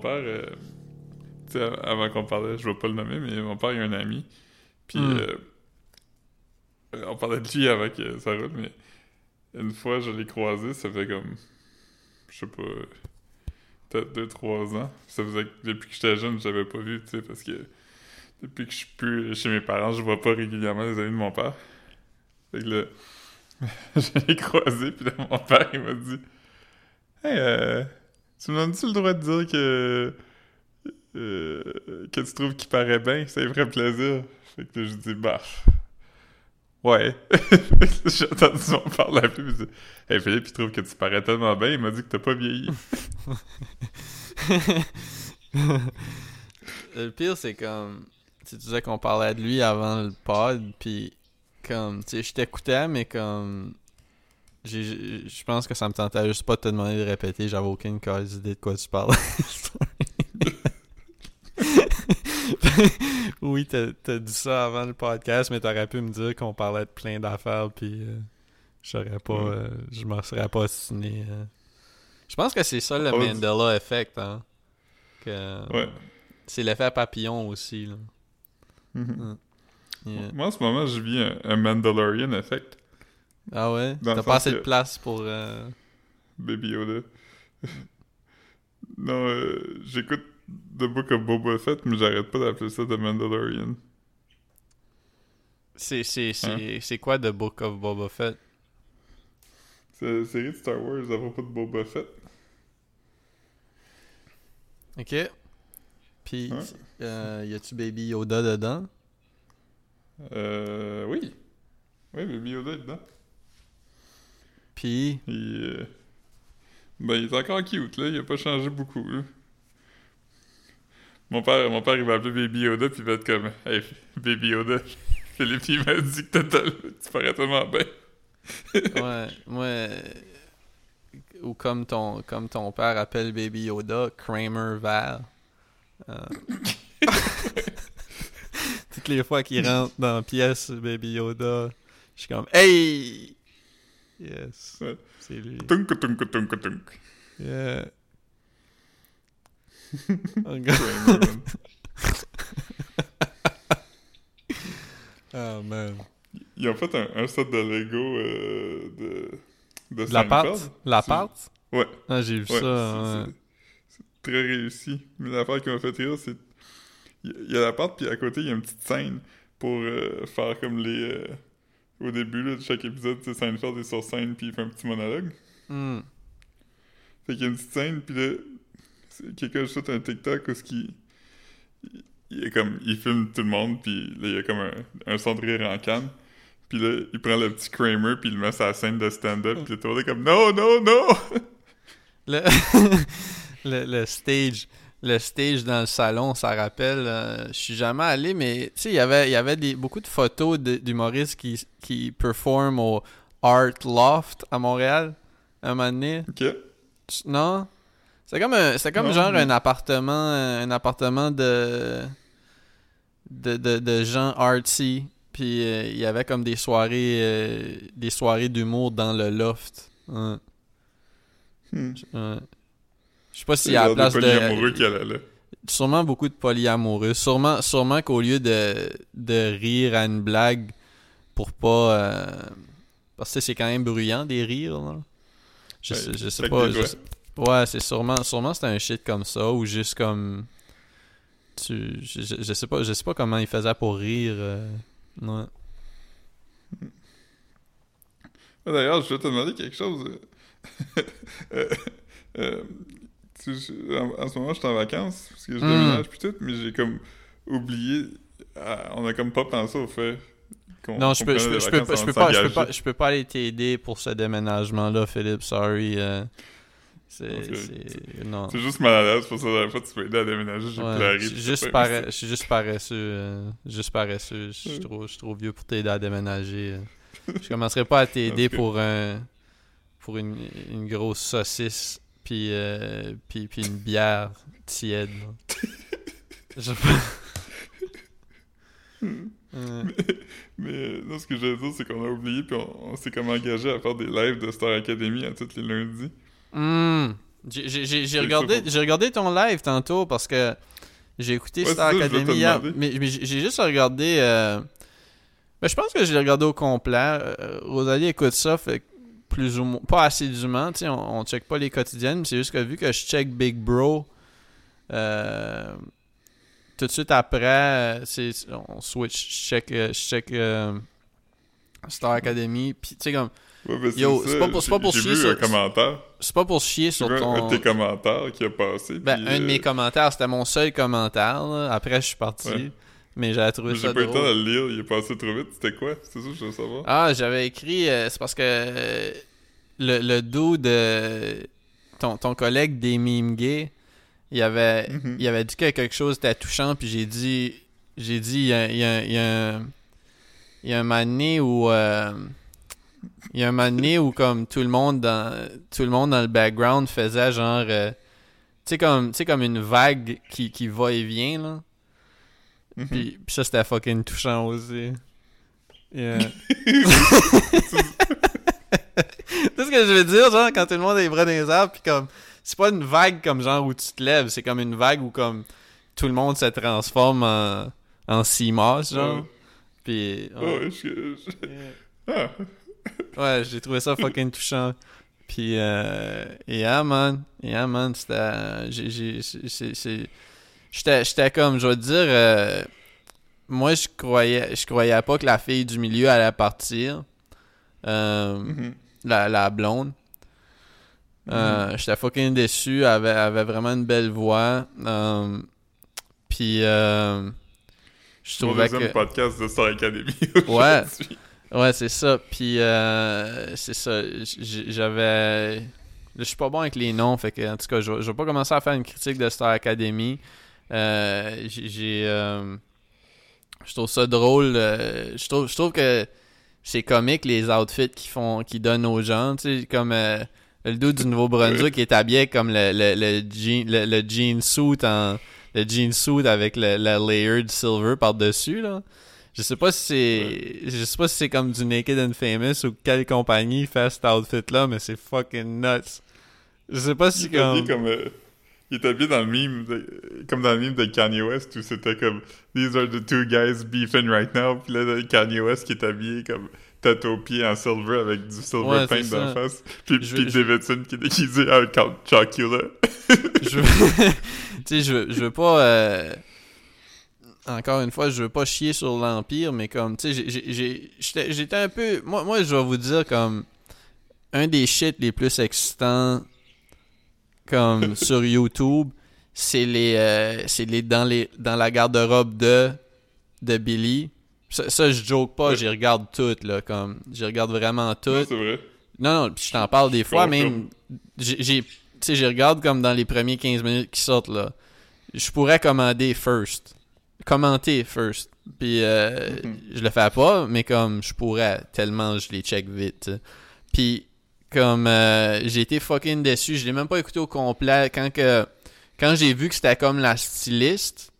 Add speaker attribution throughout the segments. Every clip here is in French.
Speaker 1: père, euh, tu sais, avant qu'on parlait, je vais pas le nommer, mais mon père, il a un ami. Puis,
Speaker 2: Hmm.
Speaker 1: euh, on parlait de lui avant que ça roule, mais une fois, je l'ai croisé, ça fait comme, je sais pas, peut-être 2-3 ans. Ça faisait que depuis que j'étais jeune, je l'avais pas vu, tu sais, parce que depuis que je suis plus chez mes parents, je vois pas régulièrement les amis de mon père. Fait que là, je l'ai croisé, puis là, mon père, il m'a dit Hey, euh, tu me donnes-tu le droit de dire que. euh, que tu trouves qu'il paraît bien? Ça lui ferait plaisir. Fait que je dis Bah. Ouais. Que J'ai entendu mon père l'appeler, puis il dit Hey Philippe, il trouve que tu parais tellement bien, il m'a dit que t'as pas vieilli.
Speaker 2: le pire, c'est comme. Tu disais qu'on parlait de lui avant le pod, puis comme. Tu sais, je t'écoutais, mais comme. Je pense que ça me tentait juste pas de te demander de répéter, j'avais aucune cause idée de quoi tu parlais. oui, t'as dit ça avant le podcast, mais t'aurais pu me dire qu'on parlait de plein d'affaires, puis euh, j'aurais pas.
Speaker 1: Ouais.
Speaker 2: euh, je m'en serais pas signé. euh. Je pense que c'est ça le Mandela Effect, hein. Que,
Speaker 1: Ouais.
Speaker 2: C'est l'effet papillon aussi, là.
Speaker 1: Mhm.
Speaker 2: Yeah.
Speaker 1: Moi, en ce moment, je vis un, un Mandalorian effect.
Speaker 2: Ah ouais? T'as pas assez de place pour... euh,
Speaker 1: Baby Yoda. non, euh, j'écoute The Book of Boba Fett, mais j'arrête pas d'appeler ça The Mandalorian.
Speaker 2: C'est
Speaker 1: Hein?
Speaker 2: quoi The Book of Boba Fett?
Speaker 1: C'est la série de Star Wars à propos de Boba Fett.
Speaker 2: Ok. Puis,
Speaker 1: Ouais.
Speaker 2: euh, y a-tu Baby Yoda dedans?
Speaker 1: Euh, oui. Oui, Baby Yoda est dedans.
Speaker 2: Puis,
Speaker 1: Il, euh, ben, il est encore cute, là. Il a pas changé beaucoup, là. Mon père, mon père, il va appeler Baby Yoda, puis il va être comme « Hey, Baby Yoda, Philippe, il m'a dit que tu parais tellement bien.
Speaker 2: ouais, euh, Ou comme ton, comme ton père appelle Baby Yoda, Kramer Val. Euh, Toutes les fois qu'il rentre dans la pièce, Baby Yoda, je suis comme « Hey! » Yes,
Speaker 1: Ouais.
Speaker 2: c'est lui.
Speaker 1: Tunk, tunk, tunk, tunk.
Speaker 2: Yeah. Oh,
Speaker 1: man. Ils ont fait un, un set de Lego euh, de, de
Speaker 2: La pâte? La pâte?
Speaker 1: Ouais.
Speaker 2: Ah, j'ai vu
Speaker 1: Ouais,
Speaker 2: ça.
Speaker 1: c'est très réussi. Mais l'affaire qui m'a fait rire, c'est... Il y a la pâte, puis à côté, il y a une petite scène pour euh, faire comme les... euh, Au début là, de chaque épisode, sais, Seinfeld est sur scène, puis il fait un petit monologue.
Speaker 2: Hmm.
Speaker 1: Fait qu'il y a une petite scène, puis là, c'est- quelqu'un fait un TikTok où ce qui... Il, il est comme... Il filme tout le monde, puis là, il y a comme un, un son de rire en canne. Puis là, il prend le petit Kramer, puis il le met sur la scène de stand-up, puis tout le monde est comme « Non, non, non!
Speaker 2: Le... le, le stage. Le stage dans le salon, ça rappelle. euh, je suis jamais allé, mais tu sais, il y avait, il y avait des, beaucoup de photos d'humoristes qui, qui performent au Art Loft à Montréal un moment donné. »
Speaker 1: OK.
Speaker 2: Non? C'est comme un, comme
Speaker 1: Non,
Speaker 2: genre
Speaker 1: mais-
Speaker 2: un appartement, un appartement de, de, de, de gens artsy. Puis euh, il y avait comme des soirées, euh, des soirées d'humour dans le loft. Ouais.
Speaker 1: Hmm.
Speaker 2: Ouais. Je sais pas s'il y a la place
Speaker 1: polyamoureux
Speaker 2: de.
Speaker 1: qui allaient là.
Speaker 2: Sûrement beaucoup de polyamoureux. Sûrement, sûrement qu'au lieu de, de rire à une blague pour pas. euh, Parce que c'est quand même bruyant des rires. Là. Je,
Speaker 1: Ouais,
Speaker 2: sais, je sais pas. je sais- Ouais, c'est sûrement. Sûrement c'est un shit comme ça ou juste comme. Tu, je, je- sais pas, je sais pas comment il faisait pour rire. euh, ouais.
Speaker 1: D'ailleurs, je vais te demander quelque chose. Euh, euh, tu sais, je- en, en ce moment, je suis en vacances, parce que je
Speaker 2: Mm.
Speaker 1: déménage puis tout, mais j'ai comme oublié... ah, on a comme pas pensé au fait qu'on
Speaker 2: Non, je peux, je, peux, je, je, pas, je, peux pas, je peux pas aller t'aider pour ce déménagement-là, Philippe. Sorry. euh, c'est. C'est-
Speaker 1: juste mal à l'aise, pour ça, la fois, tu peux aider à déménager, j'ai
Speaker 2: Ouais,
Speaker 1: pleuré.
Speaker 2: je suis juste, paresseux. euh, juste paresseux. Je suis trop, je suis trop vieux pour t'aider à déménager. euh. Je commencerai pas à t'aider pour un pour une, une grosse saucisse puis, euh, puis, puis une bière tiède. là. Je- Euh,
Speaker 1: Mais non, ce que je veux dire, c'est qu'on a oublié, puis on, on s'est comme engagé à faire des lives de Star Academy à tous les lundis.
Speaker 2: hmm. J'ai- regardé, j'ai regardé ton live tantôt parce que j'ai écouté
Speaker 1: Ouais,
Speaker 2: Star Academy hier, mais, mais j'ai juste regardé. euh, ben, je pense que je l'ai regardé au complet. Euh, Rosalie écoute ça, fait plus ou moins. Pas assidûment, tu sais, on, on check pas les quotidiennes, mais c'est juste que vu que je check Big Bro. euh, tout de suite après, euh, c'est, on switch, je check, euh, je check euh, Star Academy, puis tu sais, comme,
Speaker 1: Ouais,
Speaker 2: Yo, c'est pas pour- c'est pas pour chier sur-
Speaker 1: un commentaire.
Speaker 2: c'est pas pour chier sur
Speaker 1: vu un-
Speaker 2: ton.
Speaker 1: de tes commentaires qui a passé.
Speaker 2: Ben,
Speaker 1: puis,
Speaker 2: un de mes commentaires, c'était mon seul commentaire. là. Après, je suis parti.
Speaker 1: Ouais.
Speaker 2: Mais j'avais trouvé
Speaker 1: J'ai
Speaker 2: ça
Speaker 1: pas eu le temps de le lire, il est passé trop vite. C'était quoi? C'est ça que je veux savoir.
Speaker 2: Ah, j'avais écrit. euh, c'est parce que euh, le, le dos de ton, ton collègue des mimes gays, il avait,
Speaker 1: Mhm.
Speaker 2: il avait dit que quelque chose était touchant, puis j'ai dit. J'ai dit, il y a, il y a- il y a un. Il y a un moment donné où. euh, il y a un moment donné où, comme tout le monde dans, tout le monde dans le background faisait genre. euh, tu sais, comme, tu sais, comme une vague qui, qui va et vient, là.
Speaker 1: Mhm.
Speaker 2: Puis, puis ça, c'était fucking touchant aussi. Yeah. C'est ce que je veux dire, genre, quand tout le monde les bras dans les arbres, puis comme, c'est pas une vague comme genre où tu te lèves, c'est comme une vague où comme tout le monde se transforme en, en CMOS, genre.
Speaker 1: Ouais.
Speaker 2: Puis,
Speaker 1: je... je- Ah.
Speaker 2: Ouais, j'ai trouvé ça fucking touchant. Puis, euh, yeah, man, yeah, man, c'était, j'ai, j'étais, j'étais comme, je vais te dire, euh, moi, je croyais, je croyais pas que la fille du milieu allait partir. Euh,
Speaker 1: Mhm.
Speaker 2: la, la blonde. Euh, J'étais fucking déçu. Elle avait, vraiment une belle voix. Puis, je trouvais que.
Speaker 1: podcast de Star Academy
Speaker 2: Ouais. Ouais, c'est ça. Puis, euh, c'est ça. J'avais. Je suis pas bon avec les noms. Fait que, en tout cas, je, je vais pas commencer à faire une critique de Star Academy. Euh, j'ai. euh, je trouve ça drôle. euh, je, trouve, je trouve que c'est comique les outfits qu'ils font, qu'ils donnent aux gens. Tu sais, comme le dude du Nouveau-Brunswick qui est habillé comme le, le, le, jean, le, le jean suit en. Le jean suit avec le, le layered silver par-dessus, là. Je sais pas si c'est. Je sais pas si c'est comme du Naked and Famous ou quelle compagnie fait cet outfit-là, mais c'est fucking nuts. Je sais pas si comme.
Speaker 1: comme... euh, il est habillé dans le meme, de- comme dans le meme de Kanye West, où c'était comme « These are the two guys beefing right now », puis là, Kanye West qui est habillé comme tête aux pieds en silver avec du silver
Speaker 2: Ouais,
Speaker 1: paint
Speaker 2: c'est
Speaker 1: dans la
Speaker 2: ça.
Speaker 1: face, puis
Speaker 2: Je- je-
Speaker 1: Davidson qui est déguisé en Chocula.
Speaker 2: je veux, tu sais, je, veux- je veux pas. euh, Encore une fois, je veux pas chier sur l'Empire, mais comme, tu sais, j'étais un peu. Moi, moi, je vais vous dire, comme. Un des shit les plus excitants, comme, sur YouTube, c'est les. euh, c'est les dans, les. dans la garde-robe de. de Billy. Ça, ça, je joke pas,
Speaker 1: Ouais.
Speaker 2: j'y regarde toutes, là, comme. J'y regarde vraiment.
Speaker 1: C'est vrai.
Speaker 2: Non, non, je t'en parle des fois, même. J'ai, tu sais, regarde comme dans les premiers 15 minutes qui sortent, là. Je pourrais commander first. Commenter first. Puis euh,
Speaker 1: Mhm.
Speaker 2: je le fais pas, mais comme je pourrais, tellement je les check vite. Puis comme euh, j'ai été fucking déçu, je l'ai même pas écouté au complet quand que quand j'ai vu que c'était comme la styliste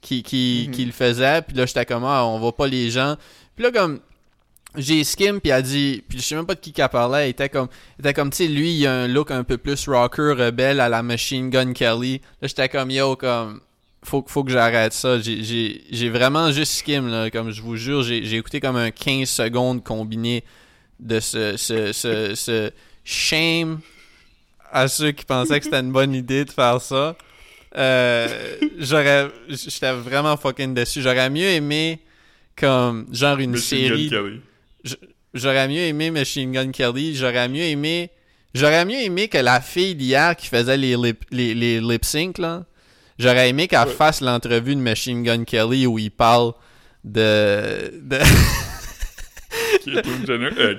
Speaker 2: qui qui,
Speaker 1: Mhm.
Speaker 2: qui le faisait, puis là j'étais comme ah, on voit pas les gens. Puis là comme j'ai skim puis elle dit puis je sais même pas de qui qu'elle parlait, elle était comme elle était comme tu sais lui il a un look un peu plus rocker rebelle à la Machine Gun Kelly. Là j'étais comme yo comme faut, faut que j'arrête ça. J'ai- vraiment juste skim, là, comme je vous jure. J'ai j'ai écouté comme un 15 secondes combiné de ce, ce, ce, ce shame à ceux qui pensaient que c'était une bonne idée de faire ça. Euh, J'aurais... J'étais vraiment fucking déçu. J'aurais mieux aimé comme genre une
Speaker 1: Machine Gun
Speaker 2: série...
Speaker 1: Kelly.
Speaker 2: J'aurais mieux aimé Machine Gun Kelly. J'aurais mieux aimé... J'aurais mieux aimé que la fille d'hier qui faisait les lip, les, les lip sync, là, j'aurais aimé qu'elle
Speaker 1: Ouais.
Speaker 2: fasse l'entrevue de Machine Gun Kelly où il parle de... de
Speaker 1: Caitlyn Jenner? Euh,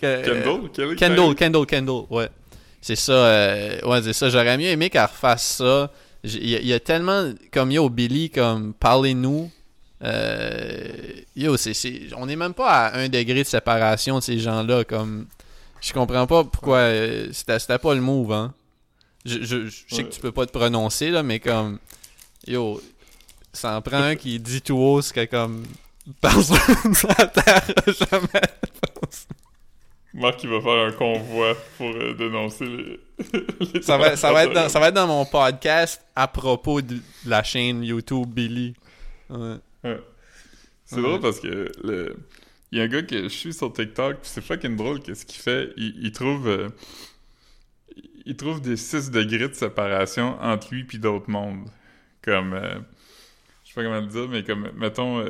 Speaker 1: Kendall?
Speaker 2: Kendall, Kendall, Kendall, ouais. C'est ça, euh, ouais, c'est ça. J'aurais mieux aimé qu'elle refasse ça. Il y, a- il y a tellement, comme yo, Billy, comme, parlez-nous. Euh, yo, c'est, on est même pas à un degré de séparation de ces gens-là, comme, je comprends pas pourquoi, euh, c'était, c'était pas le move, hein. Je, je, je sais
Speaker 1: Ouais.
Speaker 2: que tu peux pas te prononcer, là, mais comme, yo, ça en prend un qui dit tout haut ce que, comme, personne la terre jamais.
Speaker 1: Marc, il va faire un convoi pour euh, dénoncer les. les
Speaker 2: Ça va, ça, va être dans,
Speaker 1: transporteurs.
Speaker 2: ça va être dans mon podcast à propos de la chaîne YouTube Billy. Ouais.
Speaker 1: C'est
Speaker 2: Ouais.
Speaker 1: drôle parce que le... il y a un gars que je suis sur TikTok, pis c'est fucking drôle qu'est-ce qu'il fait. Il, il trouve euh, il trouve des 6 degrés de séparation entre lui puis d'autres mondes. Comme euh, je sais pas comment le dire, mais comme mettons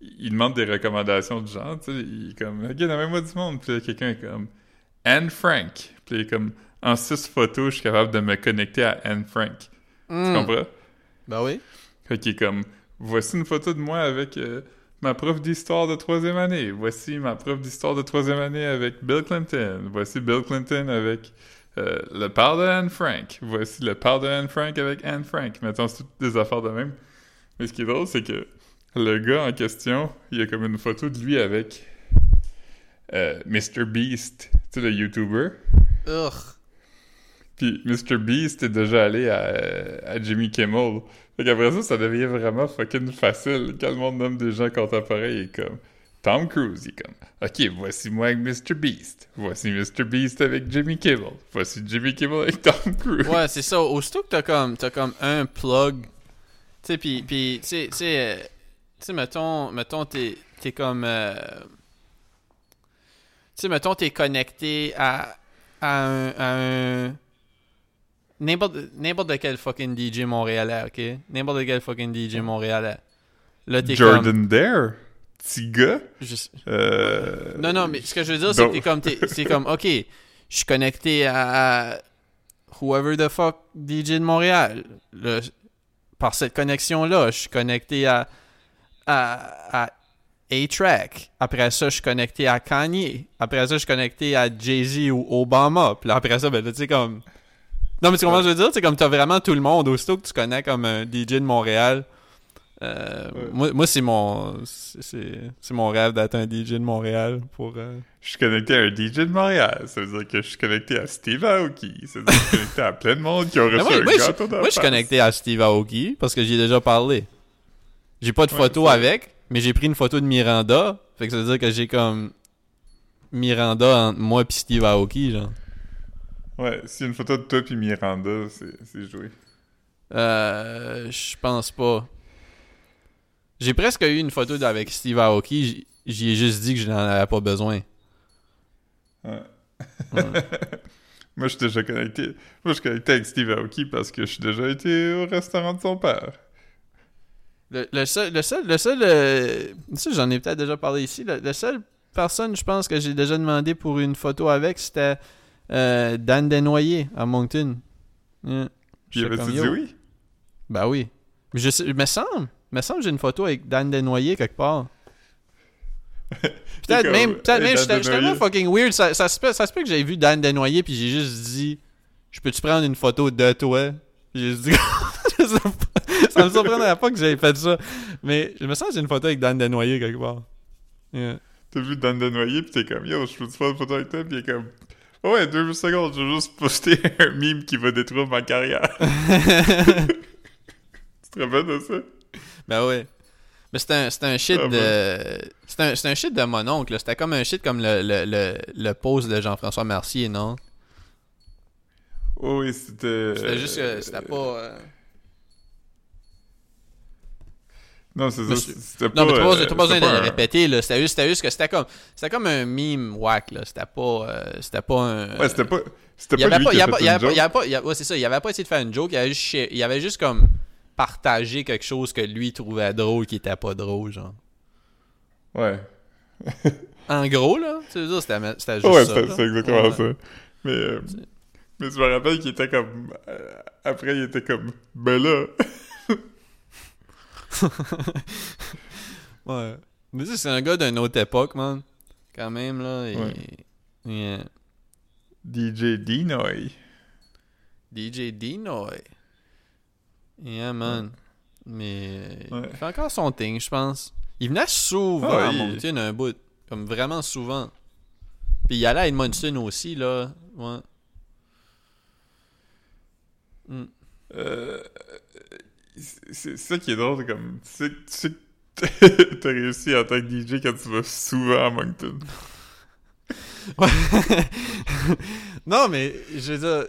Speaker 1: il demande des recommandations de gens, tu sais, il est comme OK, nommez-moi du monde, puis quelqu'un est comme Anne Frank. Puis il est comme en 6 photos, je suis capable de me connecter à Anne Frank. Tu
Speaker 2: Hmm.
Speaker 1: comprends?
Speaker 2: Ben oui.
Speaker 1: Fait qu'il est comme, voici une photo de moi avec euh, ma prof d'histoire de troisième année. Voici ma prof d'histoire de troisième année avec Bill Clinton. Voici Bill Clinton avec euh, le père de Anne Frank. Voici le père de Anne Frank avec Anne Frank. Mettons, c'est toutes des affaires de même. Mais ce qui est drôle, c'est que le gars en question, il y a comme une photo de lui avec euh, Mr. Beast, tu sais, le YouTuber.
Speaker 2: Ugh.
Speaker 1: Puis Mr. Beast est déjà allé à, euh, à Jimmy Kimmel. Fait qu'après ça, ça devient vraiment fucking facile. Quand le monde nomme des gens contemporains, il est comme Tom Cruise, il est comme Ok, voici moi avec Mr. Beast. Voici Mr. Beast avec Jimmy Kimmel. Voici Jimmy Kimmel avec Tom Cruise.
Speaker 2: Ouais, c'est ça. Aussitôt que t'as comme, t'as comme un plug, tu sais, pis, pis tu sais, tu sais, mettons, mettons, t'es, t'es comme, euh, tu sais, mettons, t'es connecté à, à un, à un, n'importe, quel fucking DJ montréalais, ok? N'importe quel fucking DJ montréalais. Là, t'es comme,
Speaker 1: Jordan Dare, petit gars?
Speaker 2: je-
Speaker 1: Euh,
Speaker 2: non, non, mais ce que je veux dire, c'est que t'es comme, t'es- c'est comme, ok, je suis connecté à, whoever the fuck DJ de Montréal. Le- par cette connexion-là, je suis connecté à, à, à A-Track. Après ça, je suis connecté à Kanye. Après ça, je suis connecté à Jay-Z ou Obama. Puis là, après ça, ben là, tu sais, comme... Non, mais tu comprends ce que je veux dire? C'est comme t'as vraiment tout le monde. Aussitôt que tu connais comme un DJ de Montréal, euh,
Speaker 1: Ouais.
Speaker 2: moi, moi c'est mon c'est- mon rêve d'être un DJ de Montréal pour euh,
Speaker 1: Je suis connecté à un DJ de Montréal. Ça veut dire que je suis connecté à Steve Aoki. Ça veut dire que je suis connecté à plein de monde qui ont reçu
Speaker 2: moi,
Speaker 1: un
Speaker 2: moi, je- moi, je suis connecté à Steve Aoki parce que j'y ai déjà parlé. J'ai pas de photo avec, mais j'ai pris une photo de Miranda. Fait que ça veut dire que j'ai comme Miranda entre moi et Steve Aoki, genre.
Speaker 1: Ouais, a une photo de toi puis Miranda, c'est joué.
Speaker 2: Euh, je pense pas. J'ai presque eu une photo avec Steve Aoki. J'y ai juste dit que je n'en avais pas besoin.
Speaker 1: Ouais.
Speaker 2: Ouais.
Speaker 1: Moi, je suis déjà connecté. Moi, je suis connecté avec Steve Aoki parce que je suis déjà été au restaurant de son père.
Speaker 2: Le, le seul, le seul, le seul, euh, j'en ai peut-être déjà parlé ici. Le, le seul personne, je pense que j'ai déjà demandé pour une photo avec, c'était euh, Dan Desnoyers à Moncton. Yeah.
Speaker 1: Puis,
Speaker 2: J'étais
Speaker 1: avait-tu dit oui?
Speaker 2: Ben oui. Mais je sais, me semble, me semble que j'ai une photo avec Dan Desnoyers quelque part. Peut-être même, peut-être même, j'étais tellement fucking weird. Ça, ça se peut, ça se peut que j'avais vu Dan Desnoyers puis j'ai juste dit, je peux-tu prendre une photo de toi? Puis j'ai juste dit. ça me surprendrait pas que j'avais fait ça. Mais je me sens que j'ai une photo avec Dan Desnoyers quelque part. Yeah.
Speaker 1: T'as vu Dan Denoyer pis t'es comme, yo, je peux-tu faire une photo avec toi? Pis il est comme, ouais, deux secondes, je vais juste poster un meme qui va détruire ma carrière. tu te rappelles de ça?
Speaker 2: Ben ouais. Mais c'était un, un shit
Speaker 1: Ah
Speaker 2: de. C'était un, un shit de mon oncle. C'était comme un shit comme le, le, le, le pose de Jean-François Mercier, non?
Speaker 1: Oh, oui, c'était.
Speaker 2: C'était juste que c'était pas. euh,
Speaker 1: Non, c'est ça,
Speaker 2: Monsieur-
Speaker 1: c'était pas.
Speaker 2: Non, mais t'as pas,
Speaker 1: euh,
Speaker 2: t'as pas besoin de le répéter, là. C'était juste, juste que c'était comme. C'était comme un meme whack, là. C'était pas. euh, c'était pas un.
Speaker 1: Ouais, c'était pas. C'était pas
Speaker 2: avait
Speaker 1: lui
Speaker 2: pas,
Speaker 1: qui a fait une
Speaker 2: il avait il avait- ouais, c'est ça, il avait pas essayé de faire une joke, il avait juste, il avait juste comme partagé quelque chose que lui trouvait drôle qui était pas drôle, genre.
Speaker 1: Ouais.
Speaker 2: En gros, là, tu veux dire, c'était, c'était juste
Speaker 1: Ouais,
Speaker 2: ça.
Speaker 1: c'est exactement
Speaker 2: Ouais.
Speaker 1: ça. Mais, euh, mais je me rappelle qu'il était comme. euh, après, il était comme. Ben là.
Speaker 2: Ouais. Mais tu sais, c'est un gars d'une autre époque, man. Quand même, là. et-
Speaker 1: Ouais.
Speaker 2: Yeah.
Speaker 1: DJ Dinoy.
Speaker 2: DJ Dinoy. Yeah, man. Mais
Speaker 1: Ouais.
Speaker 2: il fait encore son thing, je pense. Il venait souvent
Speaker 1: Ah,
Speaker 2: à
Speaker 1: il-
Speaker 2: Moncton un bout. Comme vraiment souvent. Puis il allait à Edmonton aussi, là. Ouais. Hmm.
Speaker 1: Euh, c'est ça qui est drôle, comme. Tu sais, tu sais que t'as réussi en tant que DJ quand tu vas souvent à Moncton.
Speaker 2: Ouais. non, mais je veux dire,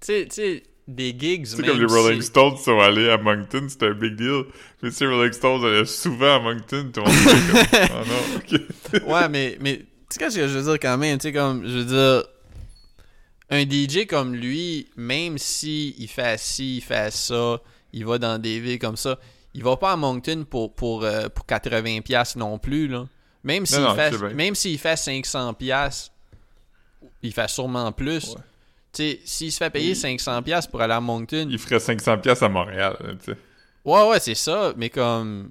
Speaker 2: tu sais, tu sais, des gigs.
Speaker 1: C'est comme les Rolling Stones sont allés à Moncton, c'était un big deal. Mais si les Rolling Stones allaient souvent à Moncton, tout le monde comme, oh non,
Speaker 2: ouais, mais, mais tu sais que je veux dire quand même, tu sais, comme, je veux dire, un DJ comme lui, même si il fait ci, il fait ça, il va dans des villes comme ça, il va pas à Moncton pour, pour, euh, pour 80$ non plus, là. Même s'il fait, même s'il fait 500$, il fait sûrement plus.
Speaker 1: Ouais.
Speaker 2: Tu sais, s'il se fait payer 500$ pour aller à Moncton,
Speaker 1: Il ferait 500 pièces à Montréal.
Speaker 2: Ouais, ouais, c'est ça, mais comme.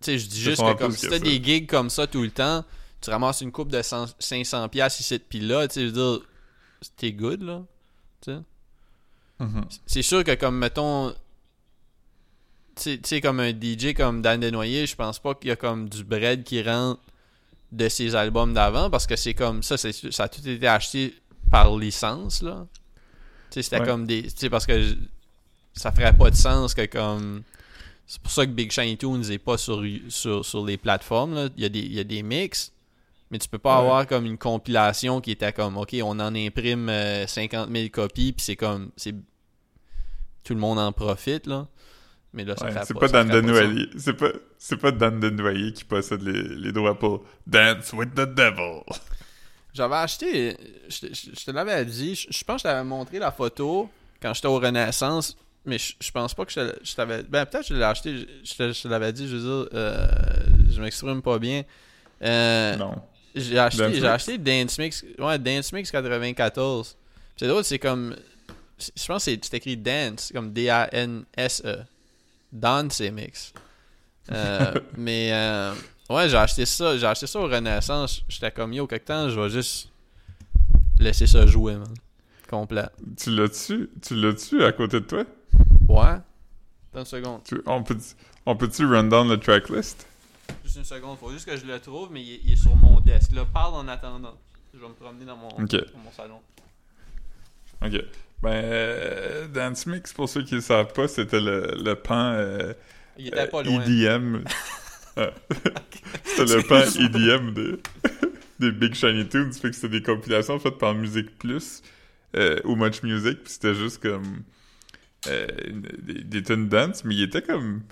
Speaker 2: Tu sais, je dis juste que comme si t'as des gigs comme ça tout le temps, tu ramasses une coupe de 100 500$ ici puis là, tu sais, je veux dire, t'es good, là. Tu sais.
Speaker 1: Mhm.
Speaker 2: C'est sûr que, comme, mettons. Tu sais- comme un DJ comme Dan Desnoyers, je pense pas qu'il y a comme du bread qui rentre de ses albums d'avant parce que c'est comme ça, c'est ça a tout été acheté par licence, là. Tu sais, c'était
Speaker 1: Ouais.
Speaker 2: comme des. Tu sais, parce que je- ça ferait pas de sens que comme. C'est pour ça que Big Shiny Tunes est pas sur, sur, sur les plateformes. Là. Il, y a des, il y a des mix, mais tu peux pas
Speaker 1: Ouais.
Speaker 2: avoir comme une compilation qui était comme OK, on en imprime euh, 50 000 copies, puis c'est comme. c'est Tout le monde en profite, là. Mais là, ça
Speaker 1: Ouais,
Speaker 2: fait
Speaker 1: c'est
Speaker 2: pas,
Speaker 1: Dan. Denoyer. C'est pas, c'est pas Dan Denoyer qui possède les, les droits pour Dance with the Devil.
Speaker 2: J'avais acheté, je, te- je- je te l'avais dit, je, je pense que je t'avais montré la photo quand j'étais au Renaissance, mais je, je pense pas que je, t'avais. Ben, peut-être que je l'ai acheté, je, je te, je te l'avais dit, je veux dire, euh, je m'exprime pas bien. Euh,
Speaker 1: Non.
Speaker 2: J'ai acheté,
Speaker 1: Dance
Speaker 2: j'ai
Speaker 1: Mix?
Speaker 2: acheté Dance Mix, ouais, Dance Mix 94. C'est drôle, c'est comme, je pense que c'est écrit Dance, comme D-A-N-S-E. Dance Mix. Euh, mais, euh, ouais, j'ai acheté ça, j'ai acheté ça au Renaissance. J'étais comme, yo, quelque temps, je vais juste laisser ça jouer, man. Complet.
Speaker 1: Tu l'as-tu? Tu l'as-tu à côté de toi?
Speaker 2: Ouais. Attends une seconde.
Speaker 1: Tu- on peut on peut-tu run down le tracklist?
Speaker 2: Juste une seconde, faut juste que je le trouve, mais il est, il est sur mon desk. Là, parle en attendant. Je vais me promener dans mon, dans mon salon.
Speaker 1: Ok. Ben, euh, Dance Mix, pour ceux qui ne savent pas, c'était le, le pan euh,
Speaker 2: Il était pas
Speaker 1: euh,
Speaker 2: loin.
Speaker 1: EDM. Ah. c'était le pan EDM de, des Big Shiny Tunes. Fait que c'était des compilations faites par Music Plus euh, ou Much Music. Puis c'était juste comme euh, une- des, des tunes dance, mais il était comme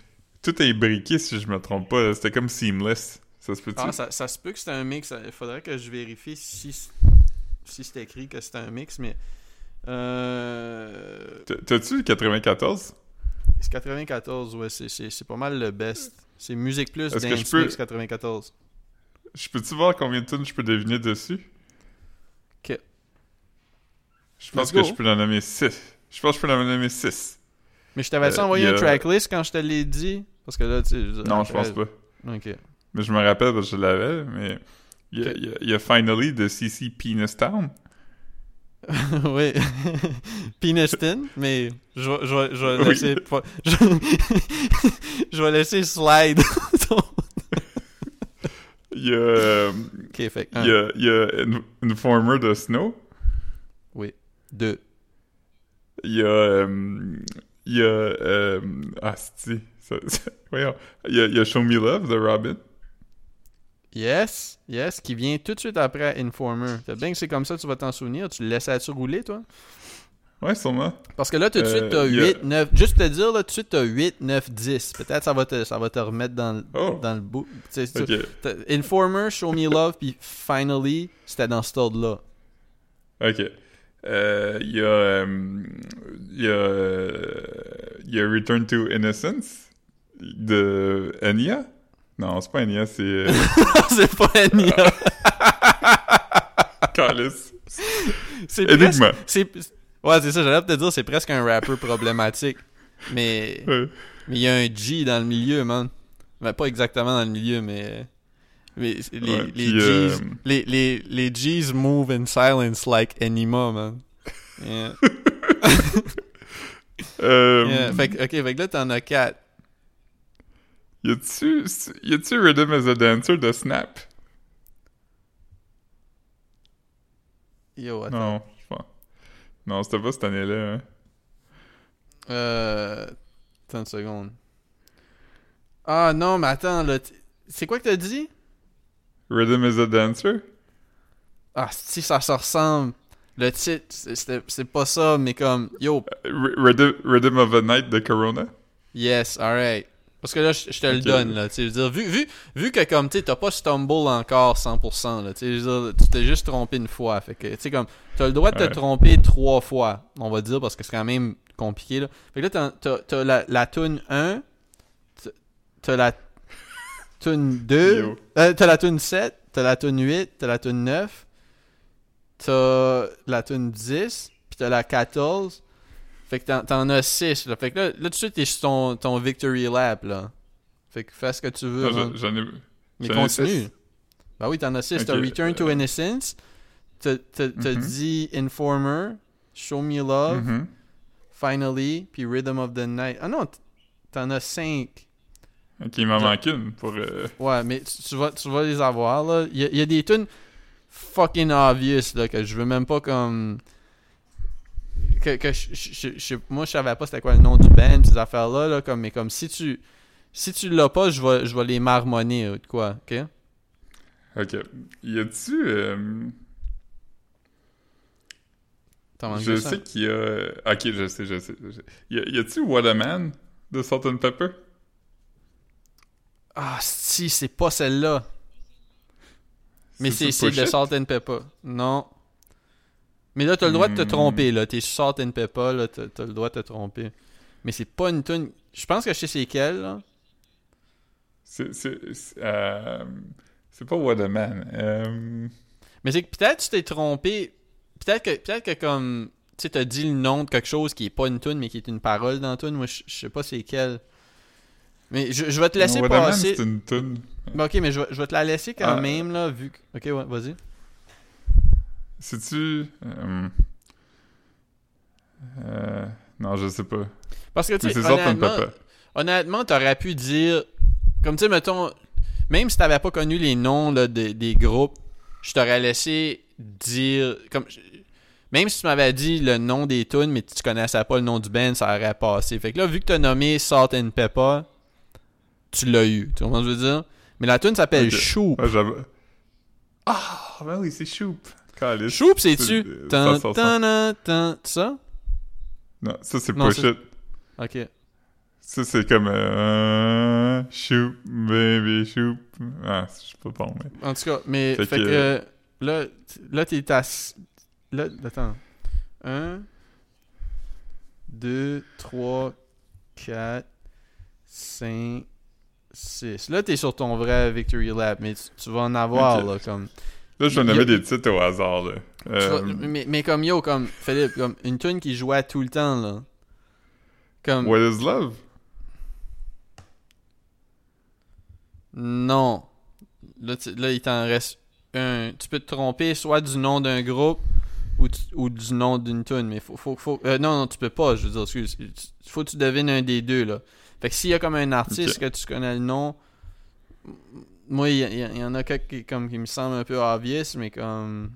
Speaker 1: tout imbriqué, si je me trompe pas. C'était comme seamless. Ça se peut-tu?
Speaker 2: Ah, ça, ça se peut que c'est un mix. Il faudrait que je vérifie si, si c'est écrit que c'est un mix, mais. Euh,
Speaker 1: T'as-tu le 94?
Speaker 2: c'est 94, ouais, c'est- pas mal le best. C'est Musique Plus
Speaker 1: que
Speaker 2: Dance
Speaker 1: je peux-
Speaker 2: Mix 94.
Speaker 1: Je peux-tu voir combien de tunes je peux deviner dessus?
Speaker 2: Ok.
Speaker 1: Je pense que je peux en nommer 6. Je pense que je peux en nommer 6.
Speaker 2: Mais je t'avais
Speaker 1: Euh,
Speaker 2: envoyé
Speaker 1: y
Speaker 2: un
Speaker 1: a-
Speaker 2: tracklist quand je te l'ai dit? Parce que là, tu sais.
Speaker 1: Non, je pense pas.
Speaker 2: Ok.
Speaker 1: Mais je me rappelle parce que je l'avais, mais il y, a,
Speaker 2: Ok.
Speaker 1: il y a- il y a Finally de CC Penis Town.
Speaker 2: oui. Peniston, mais je vais- je je vais
Speaker 1: Oui.
Speaker 2: laisser. pas- Je, je vais laisser slide.
Speaker 1: Il y a, euh,
Speaker 2: ok, fait.
Speaker 1: il y a, il y a In- Informer de Snow.
Speaker 2: Oui. Deux.
Speaker 1: Il y a. euh, il y a. euh, ah, Voyons. Il y a, il y a Show Me Love de Robin.
Speaker 2: Yes, yes, qui vient tout de suite après Informer. T'as bien que c'est comme ça, tu vas t'en souvenir. Tu le laisses là-dessus rouler, toi?
Speaker 1: Ouais, sûrement.
Speaker 2: Parce que là, tout de
Speaker 1: Euh,
Speaker 2: suite, t'as
Speaker 1: il y a-
Speaker 2: 8, 9... Juste te dire, là, tout de suite, t'as 8, 9, 10. Peut-être ça va te, ça va te remettre dans, le-
Speaker 1: Oh.
Speaker 2: dans le bout. Tu tu- Informer, Show Me Love, puis Finally, c'était dans cet ordre-là.
Speaker 1: Ok. Euh, Il y a. euh, y a. euh, Il y a Return to Innocence de Enya. Non, c'est pas Enya, c'est. euh,
Speaker 2: c'est pas Enya.
Speaker 1: Calice.
Speaker 2: C'est presque... Ouais, c'est ça, j'allais te dire, c'est presque un rapper problématique. Mais...
Speaker 1: Ouais.
Speaker 2: Mais il y a un G dans le milieu, man. Ben, pas exactement dans le milieu, mais. Mais les,
Speaker 1: Ouais,
Speaker 2: les, G's,
Speaker 1: euh,
Speaker 2: les, les, les G's move in silence like Anima, man. Yeah.
Speaker 1: Euh,
Speaker 2: Yeah. Fait, que- ok, fait que là, t'en as quatre.
Speaker 1: Y a-tu. Y a-tu Rhythm as a Dancer de Snap?
Speaker 2: Yo, attends.
Speaker 1: Non, je pense. Non, c'était pas cette année-là. Hein.
Speaker 2: Euh. Attends une seconde. Ah non, mais attends, là. t- C'est quoi que t'as dit?
Speaker 1: Rhythm as a Dancer?
Speaker 2: Ah, si ça se ressemble. Le titre, c'est- pas ça, mais comme, yo,
Speaker 1: R- Rhythm, Rhythm of the Night de Corona?
Speaker 2: yes, alright. Parce que là, je, je te le donne, là. Tu sais, je veux dire, vu, vu, vu que comme, tu sais, t'as pas stumble encore 100%, là. Tu sais, je veux dire, tu t'es juste trompé une fois. Fait que, tu sais, comme, t'as le droit de te
Speaker 1: Ouais.
Speaker 2: tromper trois fois, on va dire, parce que c'est quand même compliqué, là. Fait que là, t'as- la, la tune 1, t'as- la tune 2,
Speaker 1: Yo.
Speaker 2: euh, t'as la tune 7, t'as la tune 8, t'as la tune 9, t'as la tune 10, puis t'as la 14. Fait que t'en, t'en as 6, là. Fait que là, là tout de suite, t'es sur ton, ton victory lap, là. Fait que fais ce que tu veux.
Speaker 1: Non,
Speaker 2: hein.
Speaker 1: j'en- ai...
Speaker 2: Mais
Speaker 1: j'en
Speaker 2: continue. Bah oui, t'en as 6. T'as
Speaker 1: Ok,
Speaker 2: Return to
Speaker 1: euh,
Speaker 2: Innocence. T'as, t'as, t'as
Speaker 1: Mhm.
Speaker 2: dit Informer, Show Me Love,
Speaker 1: Mhm.
Speaker 2: Finally, puis Rhythm of the Night. Ah non, t'en as 5.
Speaker 1: Ok, il m'en manque une pour... euh,
Speaker 2: Ouais, mais tu, tu vas, tu vas les avoir, là. Il y y a des tunes fucking obvious, là, que je veux même pas comme... Que, que je, je- je- moi, je savais pas c'était quoi le nom du band, ces affaires-là, là, comme, mais comme si tu... Si tu l'as pas, je vais, je vais les marmonner, ou de quoi, ok?
Speaker 1: Ok. Y a-tu... euh, Je sais qu'il y a... Ok, je sais, je sais. je sais. Y, a- y a-tu What a Man de Salt and Pepper?
Speaker 2: Ah, si, c'est pas celle-là. Mais c'est de? Salt and Pepper. Non. Mais là, t'as le droit de te
Speaker 1: Hmm.
Speaker 2: tromper, là. T'es sur Salt and Pepper, là, t'as t'as le droit de te tromper. Mais c'est pas une tune. Je pense que je sais c'est quelle, là.
Speaker 1: C'est... C'est c'est, euh, c'est pas What a Man. Euh,
Speaker 2: Mais c'est que peut-être tu t'es trompé. Peut-être que, peut-être que comme. Tu sais, t'as dit le nom de quelque chose qui est pas une tune, mais qui est une parole dans la tune. Moi, je je sais pas c'est quelle. Mais je, je vais te laisser
Speaker 1: Man,
Speaker 2: passer.
Speaker 1: c'est une tune.
Speaker 2: Ben, ok, mais je vais, je vais te la laisser quand
Speaker 1: Ah.
Speaker 2: même, là, vu que. Ok, ouais, vas-y.
Speaker 1: C'est-tu... euh, euh, non, je sais pas.
Speaker 2: Parce que, tu sais, honnêtement, honnêtement, t'aurais pu dire. Comme tu sais, mettons. Même si t'avais pas connu les noms là, des, des groupes, je t'aurais laissé dire. Comme, même si tu m'avais dit le nom des tunes, mais tu connaissais pas le nom du band, ça aurait passé. Fait que là, vu que t'as nommé Salt and Pepper, tu l'as eu. Tu comprends ce que je veux dire? Mais la tune s'appelle
Speaker 1: Ok.
Speaker 2: Shoop.
Speaker 1: Ouais, j'avais... Ah, ben oui, c'est Shoop.
Speaker 2: Shoop, c'est-tu?
Speaker 1: C'est-
Speaker 2: Tan, tan, tan, ça?
Speaker 1: Non, ça, c'est Push It.
Speaker 2: Ok.
Speaker 1: Ça, c'est comme... Euh, shoot, baby, shoot. Ah, je suis pas bon, mais...
Speaker 2: En tout cas, mais
Speaker 1: Fait
Speaker 2: fait,
Speaker 1: que-
Speaker 2: euh, là, là t'es à là attends. 1 2 3 4 5 6. Là t'es sur ton vrai victory lap, mais tu, tu vas en avoir
Speaker 1: Ok.
Speaker 2: là comme
Speaker 1: Là, je vais
Speaker 2: Y a-
Speaker 1: nommer des titres au hasard, là. Euh,
Speaker 2: mais, mais comme yo comme Philippe comme une tune qui jouait tout le temps là. Comme
Speaker 1: What is Love?
Speaker 2: non. Là, tu- là il t'en reste un. Tu peux te tromper soit du nom d'un groupe ou, tu- ou du nom d'une tune, mais faut, faut, faut euh, non, non, tu peux pas, je veux dire, excuse, il faut que tu devines un des deux, là. Fait que s'il y a comme un artiste que tu connais le nom, moi, il y, en a quelques qui, comme, qui me semblent un peu obvious, mais comme...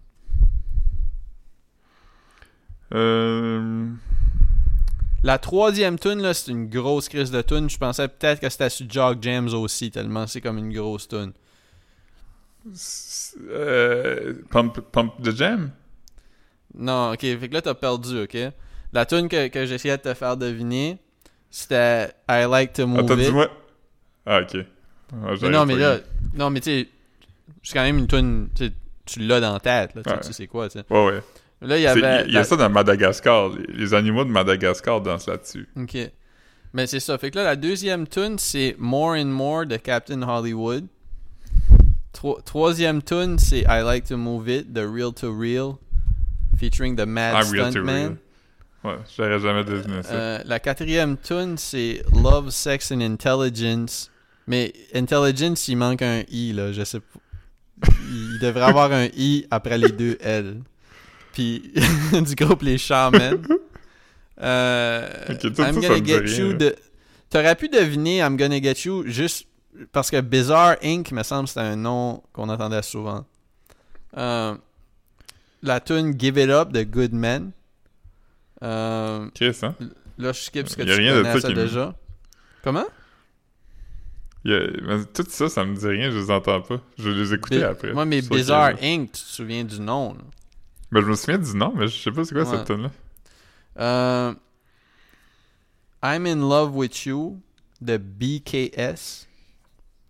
Speaker 1: Euh...
Speaker 2: La troisième tune, là, c'est une grosse crise de tune. Je pensais peut-être que c'était sur Jog Jams aussi, tellement c'est comme une grosse tune.
Speaker 1: euh, Pump, Pump the Jam?
Speaker 2: Non, ok, fait que là, t'as perdu, ok? La tune que, que j'essayais de te faire deviner, c'était I Like to Move
Speaker 1: Attends, dis-moi. Ah, ok. Ah,
Speaker 2: Mais non, mais là, non, mais tu sais, c'est quand même une tune, tu l'as dans la tête, là, tu sais,
Speaker 1: Ouais.
Speaker 2: tu sais c'est quoi, tu sais.
Speaker 1: Ouais, ouais.
Speaker 2: Là, il y
Speaker 1: C'est-
Speaker 2: avait.
Speaker 1: Il y a
Speaker 2: la-
Speaker 1: ça dans Madagascar. Les, animaux de Madagascar dansent là-dessus.
Speaker 2: Ok. Mais c'est ça. Fait que là, la deuxième tune, c'est More and More de Captain Hollywood. Tro- troisième tune, c'est I Like to Move It de Real to Real, featuring the Mad
Speaker 1: Ah,
Speaker 2: Stuntman.
Speaker 1: Ouais, j'aurais jamais deviné ça.
Speaker 2: Euh, la quatrième tune, c'est Love, Sex and Intelligence. Mais Intelligence, il manque un I, là. Je sais pas. Il devrait avoir un I après les deux L. Puis, du groupe Les Shaman. Euh,
Speaker 1: Ok, tout ça,
Speaker 2: I'm gonna get you de... T'aurais pu deviner I'm gonna get you juste parce que Bizarre Inc. me semble que c'était un nom qu'on entendait souvent. Euh, la tune Give It Up de Good Men. Euh,
Speaker 1: Qu'est-ce, hein?
Speaker 2: Là, je skip ce que
Speaker 1: Y
Speaker 2: tu
Speaker 1: a rien de
Speaker 2: connais
Speaker 1: ça qui
Speaker 2: déjà. Comment?
Speaker 1: A- tout ça, ça me dit rien, je les entends pas. Je vais les écouter
Speaker 2: Bi-
Speaker 1: après.
Speaker 2: Moi, mais Bizarre Inc., tu te souviens du nom, là?
Speaker 1: Ben, je me souviens du nom, mais je sais pas c'est quoi
Speaker 2: Ouais.
Speaker 1: cette tune là
Speaker 2: Euh, I'm in love with you de BKS.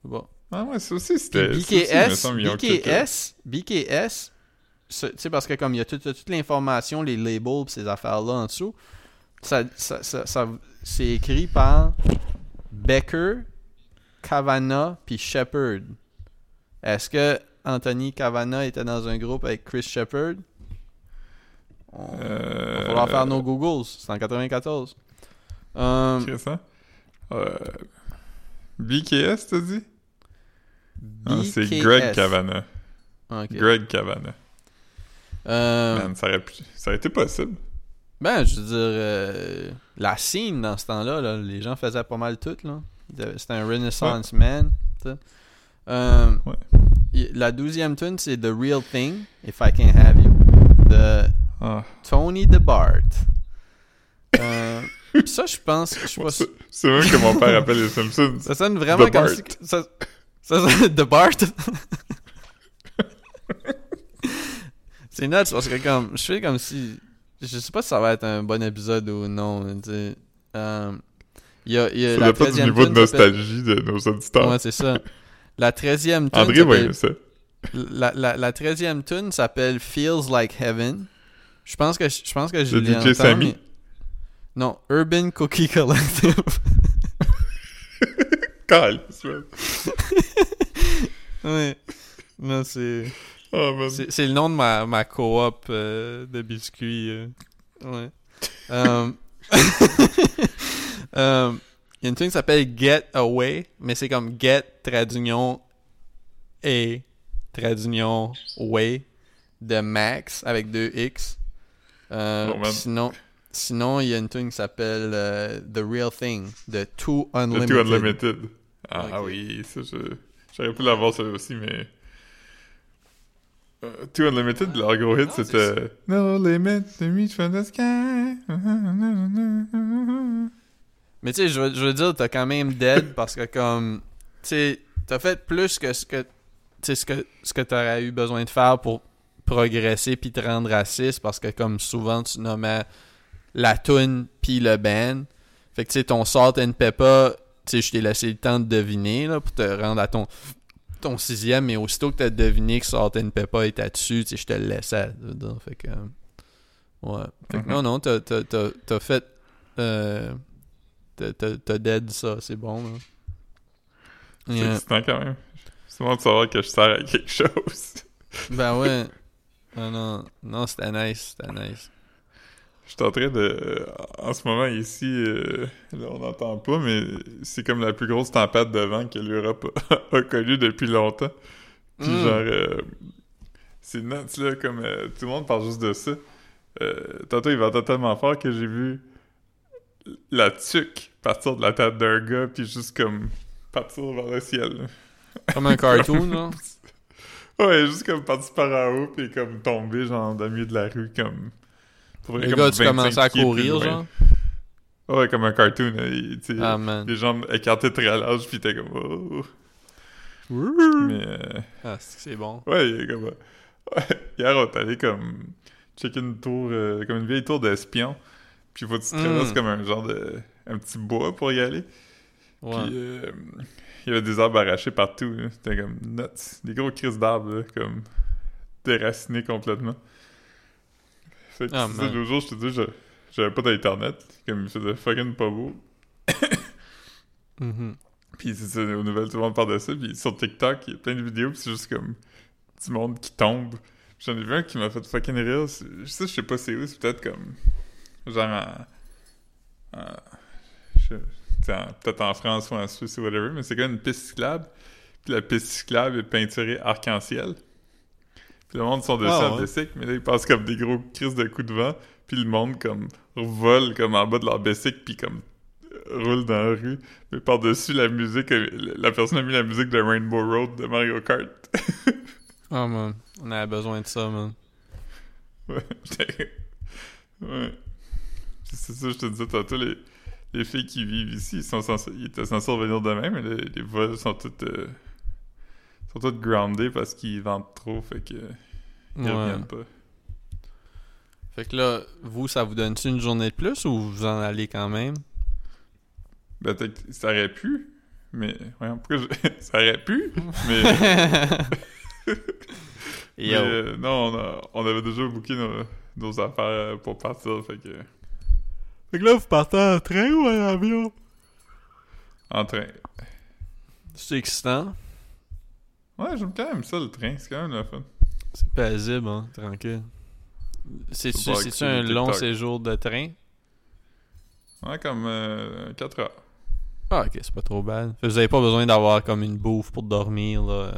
Speaker 2: Bon.
Speaker 1: Ah ouais, ça aussi, c'était... ça aussi,
Speaker 2: BKS, BKS, BKS, tu sais, parce que comme il y a toute, toute l'information, les labels pis ces affaires-là en dessous, ça, ça- c'est écrit par Becker, Kavanagh puis Shepard. Est-ce que Anthony Kavanagh était dans un groupe avec Chris Shepard? On...
Speaker 1: Euh...
Speaker 2: Va falloir faire nos Googles. C'est en 94. Euh,
Speaker 1: Chris, hein? Euh... BKS, t'as dit? Ah, c'est
Speaker 2: BKS.
Speaker 1: Greg Cavana. Greg Cavana.
Speaker 2: Euh,
Speaker 1: Man, ça aurait, pu... ça aurait été possible.
Speaker 2: ben, je veux dire, euh, la scene dans ce temps-là, là, les gens faisaient pas mal tout. là. C'était un Renaissance man. Euh,
Speaker 1: Ouais.
Speaker 2: La douzième tune, c'est The Real Thing, If I Can Have You, de
Speaker 1: Ah.
Speaker 2: Tony DeBart. Euh, ça, je pense, je
Speaker 1: C'est même que mon père appelle les Simpsons.
Speaker 2: Ça sonne vraiment
Speaker 1: The
Speaker 2: comme
Speaker 1: Bart.
Speaker 2: si... Ça, ça sonne... The Bart. c'est nuts parce que comme... Je fais comme si... Je sais pas si ça va être un bon épisode ou non. mais tu sais. Euh, Il y a, il y a la
Speaker 1: dépend du
Speaker 2: 13e
Speaker 1: niveau de nostalgie de nos auditeurs.
Speaker 2: Ouais, c'est ça. La 13e tune
Speaker 1: André va aimer ça.
Speaker 2: la, la, la 13e tune s'appelle Feels Like Heaven. Je pense que je pense que je l'ai
Speaker 1: DJ Sammy?
Speaker 2: mais- Non, Urban Cookie Collective.
Speaker 1: Man.
Speaker 2: ouais. Non, c'est...
Speaker 1: Oh.
Speaker 2: C'est le nom de ma, ma coop euh, de biscuits. euh. Ouais. Euh, euh, Il y a une tune qui s'appelle Get Away, mais c'est comme Get traduction A traduction Way de Max avec deux X. Euh,
Speaker 1: man.
Speaker 2: sinon, sinon, il y a une tune qui s'appelle euh, The Real Thing de Too Unlimited.
Speaker 1: Too Unlimited. Ah,
Speaker 2: Ok.
Speaker 1: oui, ça. J'aurais pu l'avoir, ça aussi, mais... Euh, Too Unlimited, leur gros hit,
Speaker 2: c'est
Speaker 1: c'était... No limit to reach for the sky.
Speaker 2: Mais tu sais, je veux, je veux dire, t'as quand même dead parce que comme, tu sais, t'as fait plus que ce que, tu ce que, ce que t'aurais eu besoin de faire pour progresser puis te rendre raciste parce que comme souvent tu nommais la toune puis le band. Fait que tu sais, ton Salt and Pepper, tu sais, je t'ai laissé le temps de deviner là pour te rendre à ton ton sixième, mais aussitôt que t'as deviné que Salt and Pepper était dessus, tu sais, je te le laissais. dire. Fait que, euh, ouais. Fait que
Speaker 1: Mhm.
Speaker 2: non, non, t'as fait, euh, T'as- dead ça, c'est bon. Là.
Speaker 1: C'est
Speaker 2: Yeah.
Speaker 1: excitant, quand même. C'est bon de savoir que je sers à quelque chose.
Speaker 2: Ben ouais. Non, non, non, c'était nice, c'était nice.
Speaker 1: Je suis en train de... En ce moment, ici, euh, là, on n'entend pas, mais c'est comme la plus grosse tempête de vent que l'Europe a, a connue depuis longtemps. Puis
Speaker 2: Mm.
Speaker 1: genre... euh, c'est nuts, là, comme... euh, tout le monde parle juste de ça. Euh, tantôt, il ventait tellement fort que j'ai vu la tuque partir de la tête d'un gars, puis juste comme partir vers le ciel.
Speaker 2: Comme un cartoon, là.
Speaker 1: Ouais, juste comme partir par en haut, puis comme tomber, genre, dans le milieu de la rue, comme... pour
Speaker 2: Le
Speaker 1: comme
Speaker 2: gars, tu
Speaker 1: 25
Speaker 2: commençais à courir, genre?
Speaker 1: Ouais, comme un cartoon, il- tu sais,
Speaker 2: Ah, man.
Speaker 1: les jambes écartées très larges, puis t'es comme... oh. Mais... euh,
Speaker 2: Ah, c'est c'est bon.
Speaker 1: Ouais, il est comme... Ouais, hier, on est allé comme... checker une tour, euh, comme une vieille tour d'espion, puis faut que tu
Speaker 2: Mm.
Speaker 1: traverses comme un genre de... un petit bois pour y aller.
Speaker 2: Ouais.
Speaker 1: Puis euh, il y avait des arbres arrachés partout. là. C'était comme nuts. Des gros crises d'arbres, là, comme déracinés complètement. Fait que
Speaker 2: Ah,
Speaker 1: ça, l'autre jour, je te dis, j'avais pas d'internet. Comme il faisait fucking pas beau.
Speaker 2: Mhm.
Speaker 1: Puis c'est aux nouvelles, tout le monde parle de ça. Puis sur TikTok, il y a plein de vidéos, puis c'est juste comme du monde qui tombe. J'en ai vu un qui m'a fait fucking rire. Je sais, je sais pas c'est où, c'est peut-être comme. Genre en. en- peut-être en France ou en Suisse ou whatever, mais c'est comme une piste cyclable. Puis la piste cyclable est peinturée arc-en-ciel. Puis le monde sont dessus
Speaker 2: Ah,
Speaker 1: en
Speaker 2: ouais.
Speaker 1: mais là, ils passent comme des gros crises de coups de vent. Puis le monde, comme, vole comme en bas de leur bicycle, puis comme roule dans la rue. Mais par-dessus la musique, euh, la personne a mis la musique de Rainbow Road de Mario Kart.
Speaker 2: Ah, man. On avait besoin de ça, man.
Speaker 1: ouais. ouais. C'est ça, je te disais tantôt, les, les filles qui vivent ici, ils, sont censés, ils étaient censés revenir demain, mais les, les vols sont toutes, euh, sont toutes groundés parce qu'ils vendent trop, fait que ils
Speaker 2: Ouais.
Speaker 1: reviennent pas.
Speaker 2: Fait que là, vous, ça vous donne-tu une journée de plus ou vous en allez quand même?
Speaker 1: Ben, ça aurait pu, mais... Ouais, pourquoi je... ça aurait pu, mais... mais, euh, non, on, a- on avait déjà booké nos, nos affaires euh, pour partir, fait que...
Speaker 2: Fait que là, vous partez en train ou en avion?
Speaker 1: En train.
Speaker 2: C'est excitant.
Speaker 1: Ouais, j'aime quand même ça, le train. C'est quand même le fun.
Speaker 2: C'est paisible, hein, tranquille. C'est-tu un long
Speaker 1: TikTok.
Speaker 2: séjour de train?
Speaker 1: Ouais, comme 4 heures.
Speaker 2: Ah, ok, c'est pas trop bad. Fait que vous avez pas besoin d'avoir comme une bouffe pour dormir, là.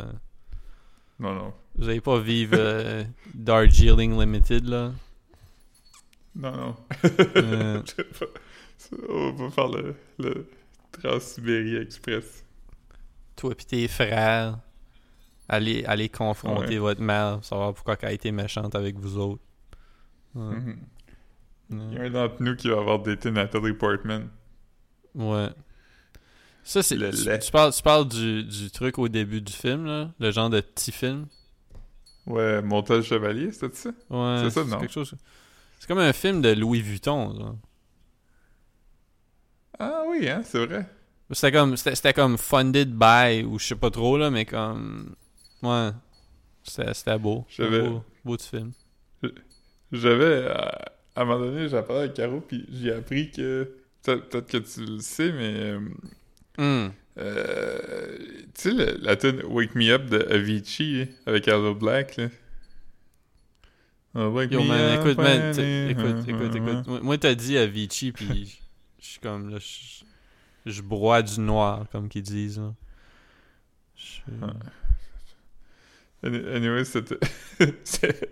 Speaker 1: Non, non.
Speaker 2: Vous avez pas vivre euh, Darjeeling Limited, là.
Speaker 1: Non, non.
Speaker 2: Euh,
Speaker 1: On va faire le, le Trans-Sibérie Express.
Speaker 2: toi pis tes frères, allez, allez confronter
Speaker 1: Ouais.
Speaker 2: votre mère, savoir pourquoi elle a été méchante avec vous autres. Ouais.
Speaker 1: Mhm. Il y a un d'entre nous qui va avoir daté Natalie Portman.
Speaker 2: Ouais. Ça, c'est.
Speaker 1: Le
Speaker 2: Tu, tu parles, tu parles du, du truc au début du film, là? Le genre de petit film?
Speaker 1: Ouais, Montage Chevalier, c'était ça?
Speaker 2: Ouais.
Speaker 1: C'est ça, non?
Speaker 2: quelque chose. C'est comme un film de Louis Vuitton, genre.
Speaker 1: Ah oui, hein, c'est vrai.
Speaker 2: C'était comme, c'était, comme funded by, ou je sais pas trop, là, mais comme. Ouais. C'était, beau. C'était
Speaker 1: J'avais-
Speaker 2: Beau, beau petit film.
Speaker 1: J'avais, à, à un moment donné, j'ai parlé avec Caro, puis j'ai appris que, peut-être que tu le sais, mais, euh,
Speaker 2: Hmm.
Speaker 1: euh, tu sais, le- la tune Wake Me Up de Avicii avec Hello Black, là. Ah, wake
Speaker 2: Yo, man, écoute, man, écoute, écoute, écoute. Moi, t'as dit Avicii, puis je je suis comme, là, je broie du noir, comme qu'ils disent, là.
Speaker 1: Ah. Any- Anyway, cette, cette,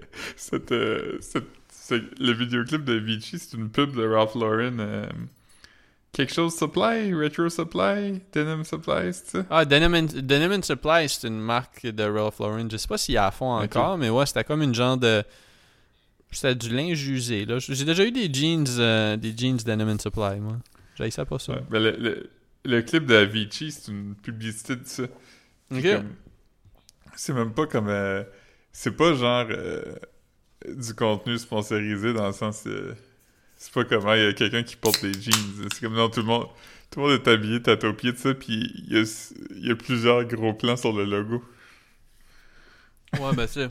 Speaker 1: le vidéoclip de Avicii, c'est une pub de Ralph Lauren. euh, quelque chose Supply, Retro Supply, Denim Supply, c'est ça?
Speaker 2: Ah, Denim and, Denim Supply, c'est une marque de Ralph Lauren. Je sais pas s'il y a à fond encore, mais ouais, c'était comme une genre de. C'était du linge usé, là. J'ai déjà eu des jeans, euh, des jeans Denim and Supply, moi. J'ai ça pas ça.
Speaker 1: Ouais, le, le, le clip de Avicii, c'est une publicité de ça.
Speaker 2: Ok.
Speaker 1: C'est même pas comme... euh, c'est pas genre euh, du contenu sponsorisé dans le sens... euh, c'est pas comme, ah, il y a quelqu'un qui porte des jeans. C'est comme, non, tout le monde... Tout le monde est habillé tête aux pieds de ça, puis il y a, il y a plusieurs gros plans sur le logo.
Speaker 2: Ouais, ben c'est.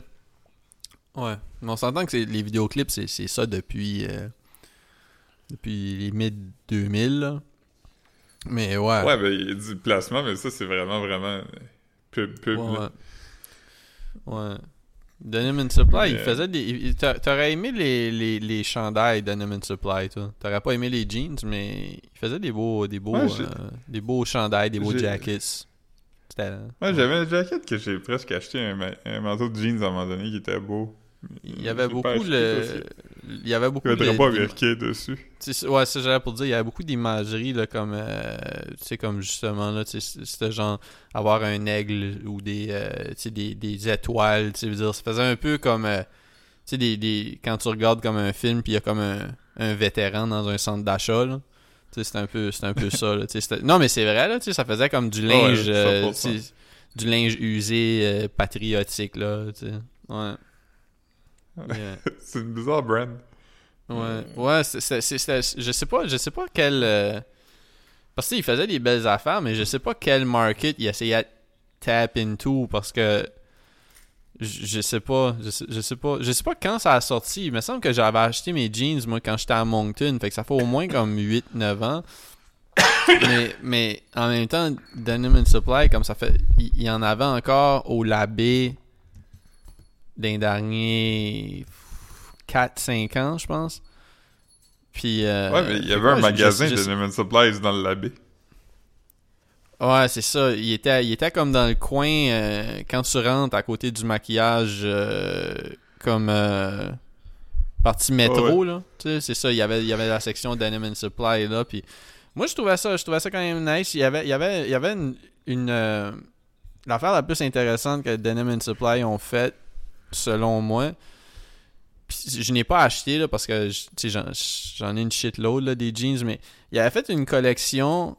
Speaker 2: Ouais. Mais on s'entend que c'est- les vidéoclips, c'est ça depuis. euh, depuis les mid-2000, là. Mais ouais.
Speaker 1: Ouais, ben, il y a du placement, mais ça, c'est vraiment, vraiment euh, pub, pub.
Speaker 2: Ouais.
Speaker 1: là.
Speaker 2: Ouais. Denim and Supply, il
Speaker 1: Mais,
Speaker 2: faisait des. T'aurais aimé les, les, les chandails Denim and Supply, toi? T'aurais pas aimé les jeans, mais il faisait des beaux, des beaux,
Speaker 1: Ouais,
Speaker 2: euh, des beaux chandails, des beaux jackets.
Speaker 1: Ouais, j'avais un jacket que j'ai presque acheté, un, un manteau de jeans à un moment donné qui était beau.
Speaker 2: Il y avait beaucoup le. Il y avait beaucoup de-
Speaker 1: pas
Speaker 2: d'im-
Speaker 1: américain dessus.
Speaker 2: Tu sais, ouais, ça j'allais pour dire, il y avait beaucoup d'imagerie là, comme euh, tu sais comme justement là, c'était genre avoir un aigle ou des euh, des, des étoiles, tu sais, veux dire, ça faisait un peu comme euh, tu sais des, des quand tu regardes comme un film puis il y a comme un, un vétéran dans un centre d'achat là. Tu sais, c'était un peu c'est un peu ça là, c'était- Non, mais c'est vrai là, tu sais, ça faisait comme du
Speaker 1: Ah ouais,
Speaker 2: linge euh,
Speaker 1: 100%.
Speaker 2: tu sais, du linge usé euh, patriotique là, tu sais. Ouais. Yeah.
Speaker 1: c'est une bizarre brand.
Speaker 2: Ouais, ouais, c'est- je sais pas, je sais pas quel. euh, Parce qu'il faisait des belles affaires, mais je sais pas quel market il essayait de tap into parce que. Je, je sais pas, je sais, je sais pas, je sais pas quand ça a sorti. Il me semble que j'avais acheté mes jeans moi quand j'étais à Moncton, fait que ça fait au moins comme 8-9 ans. mais, mais en même temps, Denim and Supply, comme ça fait. Il il y, en avait encore au Labé d'un dernier 4-5 ans, je pense. Puis. euh,
Speaker 1: ouais, mais il y avait un magasin de Neiman Supplies dans le labé.
Speaker 2: Ouais, c'est ça. Il était, il était comme dans le coin euh, quand tu rentres à côté du maquillage, euh, comme partie métro
Speaker 1: Ouais,
Speaker 2: là. Tu sais, c'est ça. Il y avait, il y avait la section Denim and Supply là. Puis moi, je trouvais ça, je trouvais ça quand même nice. Il y avait, il y avait, il y avait une, une, l'affaire la plus intéressante que Denim and Supply ont fait, selon moi. Puis je n'ai pas acheté là, parce que j'en, ai une shitload là, des jeans, mais il avait fait une collection.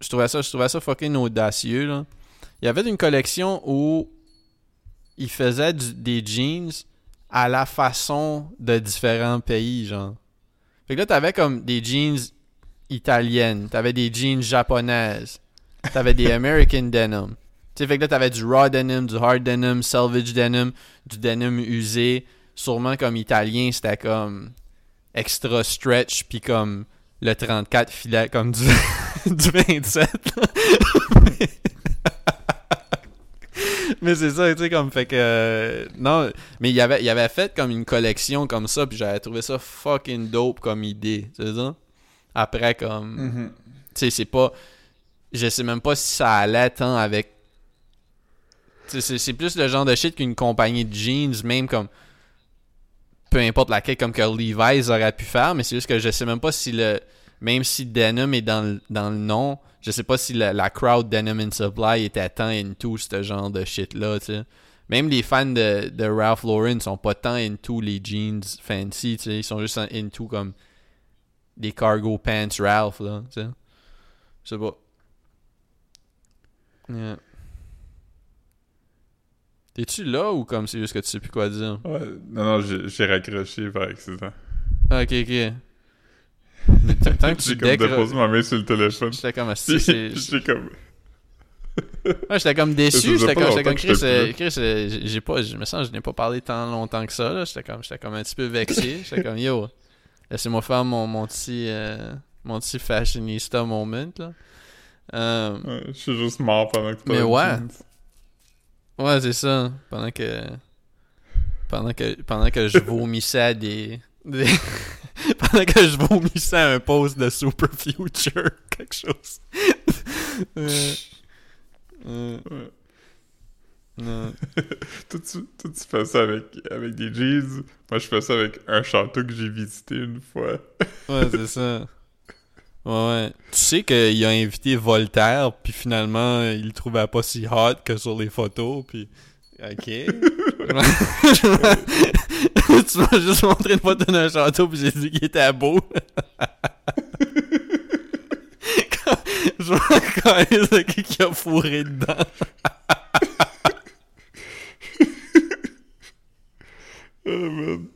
Speaker 2: Je trouvais ça, je trouvais ça fucking audacieux. Là. Il avait une collection où il faisait du- des jeans à la façon de différents pays, genre. Fait que là, t'avais comme des jeans italiennes, t'avais des jeans japonaises, t'avais des American denim. Tu sais, fait que là, t'avais du raw denim, du hard denim, salvage denim, du denim usé. Sûrement comme italien, c'était comme extra stretch, puis comme le 34 filait comme du, du 27. là. mais c'est ça, tu sais, comme fait que. euh, non, mais il avait, il avait fait comme une collection comme ça, puis j'avais trouvé ça fucking dope comme idée, tu sais ça? Après, comme.
Speaker 1: Mhm.
Speaker 2: Tu sais, c'est pas. Je sais même pas si ça allait tant avec. C'est plus le genre de shit qu'une compagnie de jeans, même comme. Peu importe laquelle, comme que Levi's aurait pu faire, mais c'est juste que je sais même pas si le. Même si Denim est dans dans le nom, je sais pas si la, la crowd Denim and Supply était tant into ce genre de shit-là, tu sais. Même les fans de, de Ralph Lauren sont pas tant into les jeans fancy, tu sais. Ils sont juste into comme des cargo pants Ralph, là, tu sais. Je sais pas. Yeah. T'es-tu là ou comme c'est juste que tu sais plus quoi dire?
Speaker 1: Ouais, non, non, j'ai raccroché par accident.
Speaker 2: Ah, ok, ok. Mais tant que
Speaker 1: J'ai
Speaker 2: tu
Speaker 1: comme déposé ma main sur le téléphone.
Speaker 2: J'étais comme assis, c'est.
Speaker 1: J'étais comme...
Speaker 2: Ouais, j'étais comme déçu. J'étais comme, comme Chris, Chris euh, j'ai pas, je me sens, je n'ai pas parlé tant longtemps que ça. là. J'étais comme, comme un petit peu vexé. J'étais comme, yo, laissez-moi faire mon, mon petit, euh, mon petit fashionista moment, là. Euh,
Speaker 1: Ouais, je suis juste mort pendant que tu
Speaker 2: Mais ouais. Ouais, c'est ça. Pendant que. Pendant que, pendant que je vomissais des. des- pendant que je vomissais un post de Super Future, quelque chose. Euh, euh,
Speaker 1: Ouais.
Speaker 2: non.
Speaker 1: Toi, tu, toi, tu fais ça avec, avec des jeans. Moi, je fais ça avec un château que j'ai visité une fois.
Speaker 2: Ouais, c'est ça. Ouais, ouais. Tu sais qu'il a invité Voltaire, puis finalement, il le trouvait pas si hot que sur les photos, puis... Ok. tu m'as juste montré une photo d'un château, puis j'ai dit qu'il était beau. Je me de qui qui a fourré dedans.
Speaker 1: Oh, man.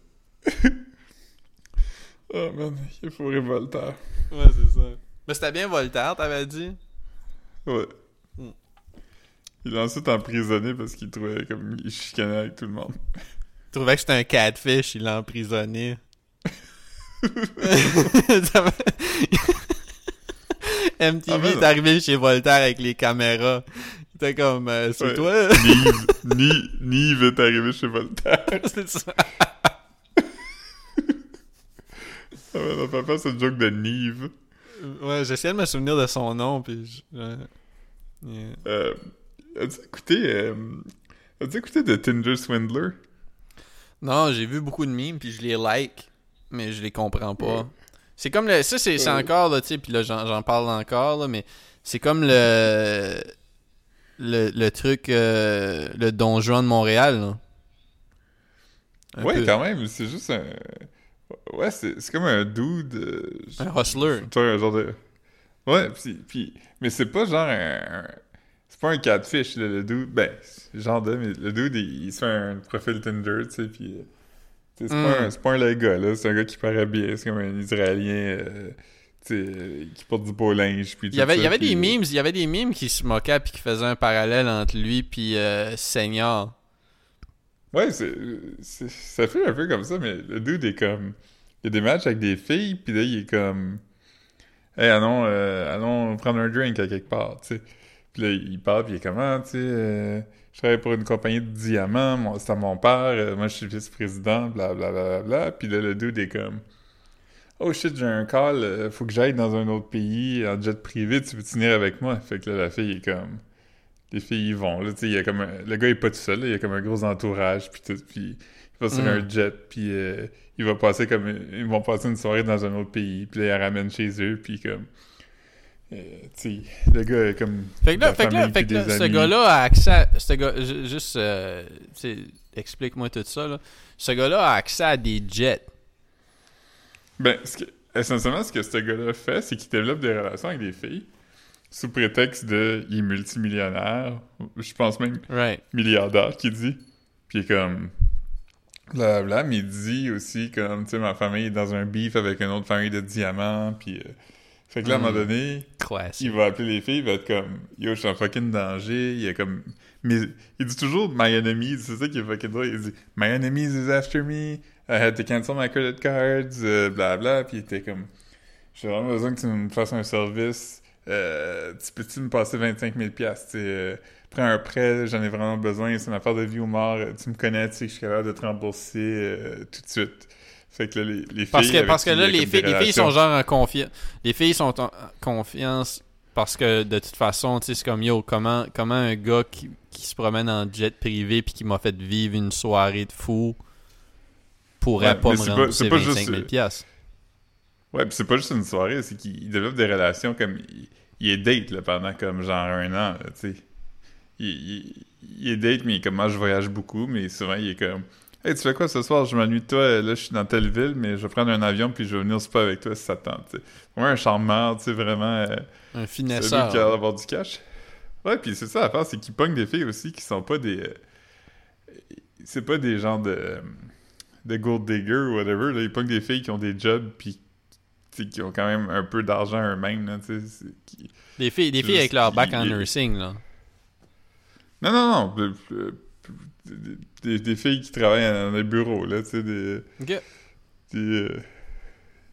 Speaker 1: Oh, man. Il faut Voltaire.
Speaker 2: Ouais, c'est ça. Mais c'était bien Voltaire, t'avais dit?
Speaker 1: Ouais.
Speaker 2: Hmm.
Speaker 1: Il a ensuite emprisonné parce qu'il trouvait comme il chicanait avec tout le monde.
Speaker 2: Il trouvait que c'était un catfish, il l'a emprisonné. MTV
Speaker 1: Ah, ben
Speaker 2: est
Speaker 1: non.
Speaker 2: arrivé chez Voltaire avec les caméras. Il était comme, euh, c'est
Speaker 1: Ouais.
Speaker 2: toi?
Speaker 1: Nive, Ni- Nive est arrivé chez Voltaire.
Speaker 2: c'est ça.
Speaker 1: Man, on peut faire cette joke de Nive.
Speaker 2: Ouais, j'essayais de me souvenir de son nom, puis je... Yeah.
Speaker 1: Euh, as-tu écouté, euh, as-tu écouté de Tinder Swindler?
Speaker 2: Non, j'ai vu beaucoup de memes, puis je les like, mais je les comprends pas.
Speaker 1: Ouais.
Speaker 2: C'est comme le... Ça, c'est
Speaker 1: Ouais.
Speaker 2: encore, là, tu sais, puis là, j'en j'en parle encore, là, mais c'est comme le... Le, le truc... euh, le Don Juan de Montréal, là. Un
Speaker 1: ouais,
Speaker 2: peu.
Speaker 1: quand même, c'est juste un... Ouais, c'est comme un dude... euh,
Speaker 2: Un hustler.
Speaker 1: Tu vois, un genre de... Ouais, pis, pis... Mais c'est pas genre un... C'est pas un catfish, le dude. Ben, c'est genre de... Mais le dude, il, il se fait un profil Tinder, tu sais, pis... euh, C'est
Speaker 2: Mm.
Speaker 1: pas, un- c'est pas un gars, là. C'est un gars qui paraît bien. C'est comme un Israélien, euh, tu sais, euh, qui porte du beau linge, puis
Speaker 2: Il y avait, il y avait
Speaker 1: puis-
Speaker 2: des memes, il y avait des memes qui se moquaient puis qui faisaient un parallèle entre lui puis euh, Seigneur.
Speaker 1: Ouais, c'est- ça fait un peu comme ça, mais le dude est comme... Il y a des matchs avec des filles, puis là, il est comme... Hey, allons, euh, allons prendre un drink à quelque part, tu sais. Puis là, il parle, puis il est comme, ah, tu sais, euh, je travaille pour une compagnie de diamants, c'est à mon père, euh, moi, je suis vice-président, bla bla bla bla. Puis là, le dude est comme... Oh shit, j'ai un call, euh, faut que j'aille dans un autre pays en jet privé, tu veux venir avec moi? Fait que là, la fille est comme... Les filles y vont, là, tu sais, il y a comme un- Le gars est pas tout seul, là, il y a comme un gros entourage, puis tout, puis il va sur
Speaker 2: Mm.
Speaker 1: un jet, puis il va passer comme... Ils vont passer une soirée dans un autre pays, puis là, il la ramène chez eux, puis comme... euh, tu sais, le gars est comme...
Speaker 2: Fait que là, fait que là, fait que là, ce gars-là a accès à, ce gars, ju- juste, euh, explique-moi tout ça. Là. Ce gars-là a accès à des jets.
Speaker 1: Ben, ce que, essentiellement, ce que ce gars-là fait, c'est qu'il développe des relations avec des filles sous prétexte de il est multimillionnaire, je pense même
Speaker 2: Right.
Speaker 1: milliardaire, qui dit. Puis comme blablabla, mais il dit aussi comme, tu sais, ma famille est dans un beef avec une autre famille de diamants, puis... euh, fait que là, à un moment
Speaker 2: Mm.
Speaker 1: donné, il va appeler les filles, il va être comme Yo, je suis en fucking danger. Il est comme. Mais il dit toujours My enemies, c'est ça qui est fucking drôle. Il dit My enemies is after me. I had to cancel my credit cards, euh, bla bla. Puis il était comme J'ai vraiment besoin que tu me fasses un service. Euh, tu peux-tu me passer 25 000 piastres, tu sais, euh, Prends un prêt, j'en ai vraiment besoin. C'est une affaire de vie ou mort. euh, Tu me connais, tu sais que je suis capable de te rembourser euh, tout de suite. Fait que là, les, les filles.
Speaker 2: Parce que, parce que là, les filles, les filles sont genre en confiance. Les filles sont en confiance parce que de toute façon, tu sais, c'est comme yo, comment, comment un gars qui, qui se promène en jet privé puis qui m'a fait vivre une soirée de fou pourrait
Speaker 1: Ouais,
Speaker 2: pas me rembourser
Speaker 1: c'est pas
Speaker 2: 25
Speaker 1: juste-
Speaker 2: 000 piastres?
Speaker 1: Ouais, pis c'est pas juste une soirée, c'est qu'il développe des relations comme. Il, il est date là, pendant comme genre un an, là, tu sais. Il, il, il est date, mais comme moi je voyage beaucoup, mais souvent il est comme. Hey, tu fais quoi ce soir? Je m'ennuie de toi, là je suis dans telle ville, mais je vais prendre un avion puis je vais venir pas avec toi si ça te tente, tu sais. Vraiment un charmeur, tu sais, vraiment. euh,
Speaker 2: Un
Speaker 1: celui
Speaker 2: finesseur.
Speaker 1: qui a l'air d'avoir du cash. Ouais, puis c'est ça l'affaire, c'est qu'il pogne des filles aussi qui sont pas des. euh, C'est pas des gens de. de gold digger ou whatever, là. Ils pognent des filles qui ont des jobs puis qui ont quand même un peu d'argent eux-mêmes, qui-
Speaker 2: Des filles, des filles avec leur bac en nursing, là.
Speaker 1: Non, non, non. Des, des- des filles qui travaillent dans des bureaux, là, des. Des, euh,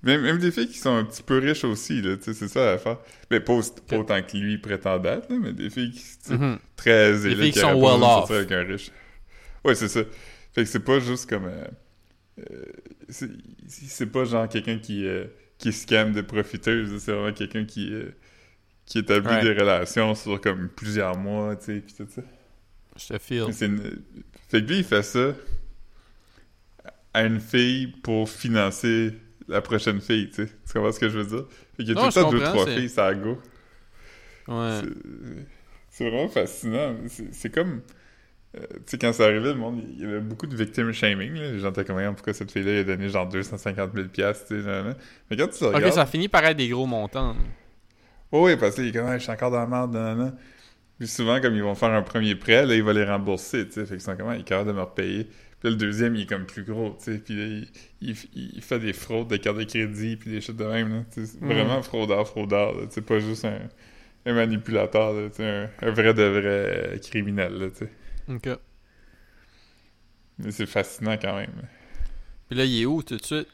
Speaker 1: Même, même des filles qui sont un petit peu riches aussi, là, tu sais, c'est ça l'affaire. Mais pas, autant que lui prétend d'être, là, mais des filles qui, tu sais,
Speaker 2: Mhm.
Speaker 1: très
Speaker 2: Des filles
Speaker 1: qui
Speaker 2: qui sont well off.
Speaker 1: avec un riche. Ouais, c'est ça. Fait que c'est pas juste comme... euh, euh, c'est c'est pas genre quelqu'un qui, euh, qui scam des profiteuses, c'est vraiment quelqu'un qui... euh, qui établit
Speaker 2: Ouais.
Speaker 1: des relations sur comme plusieurs mois, tu sais, pis tout ça.
Speaker 2: Je te feel.
Speaker 1: Une- Fait que lui, il fait ça à une fille pour financer la prochaine fille, tu sais. Tu comprends ce que je veux dire? Fait qu'il y a
Speaker 2: Non,
Speaker 1: tout le temps deux, trois filles, ça a go.
Speaker 2: Ouais.
Speaker 1: C'est- vraiment fascinant. C'est comme... euh, tu sais, quand c'est arrivé, le monde, il y avait beaucoup de victim shaming, là. Les gens étaient comme, pourquoi cette fille-là, il a donné genre 250 000 piastres, tu sais. Mais quand tu
Speaker 2: Ok,
Speaker 1: regardes...
Speaker 2: ça finit par être des gros montants.
Speaker 1: Oh oui, parce qu'il est comme, Ah, je suis encore dans la merde, nan, nan. Puis souvent, comme ils vont faire un premier prêt, là, il va les rembourser, tu sais. Fait qu'ils sont comme, il est capable de me repayer. Puis là, le deuxième, il est comme plus gros, tu sais. Puis là, il, il- il fait des fraudes de carte de crédit, puis des choses de même, là. C'est
Speaker 2: Mhm.
Speaker 1: Vraiment fraudeur, fraudeur, sais, pas juste un, un manipulateur, là, un, un vrai de vrai criminel, là, tu sais.
Speaker 2: Ok.
Speaker 1: Mais c'est fascinant quand même.
Speaker 2: Puis là, il est où tout de suite?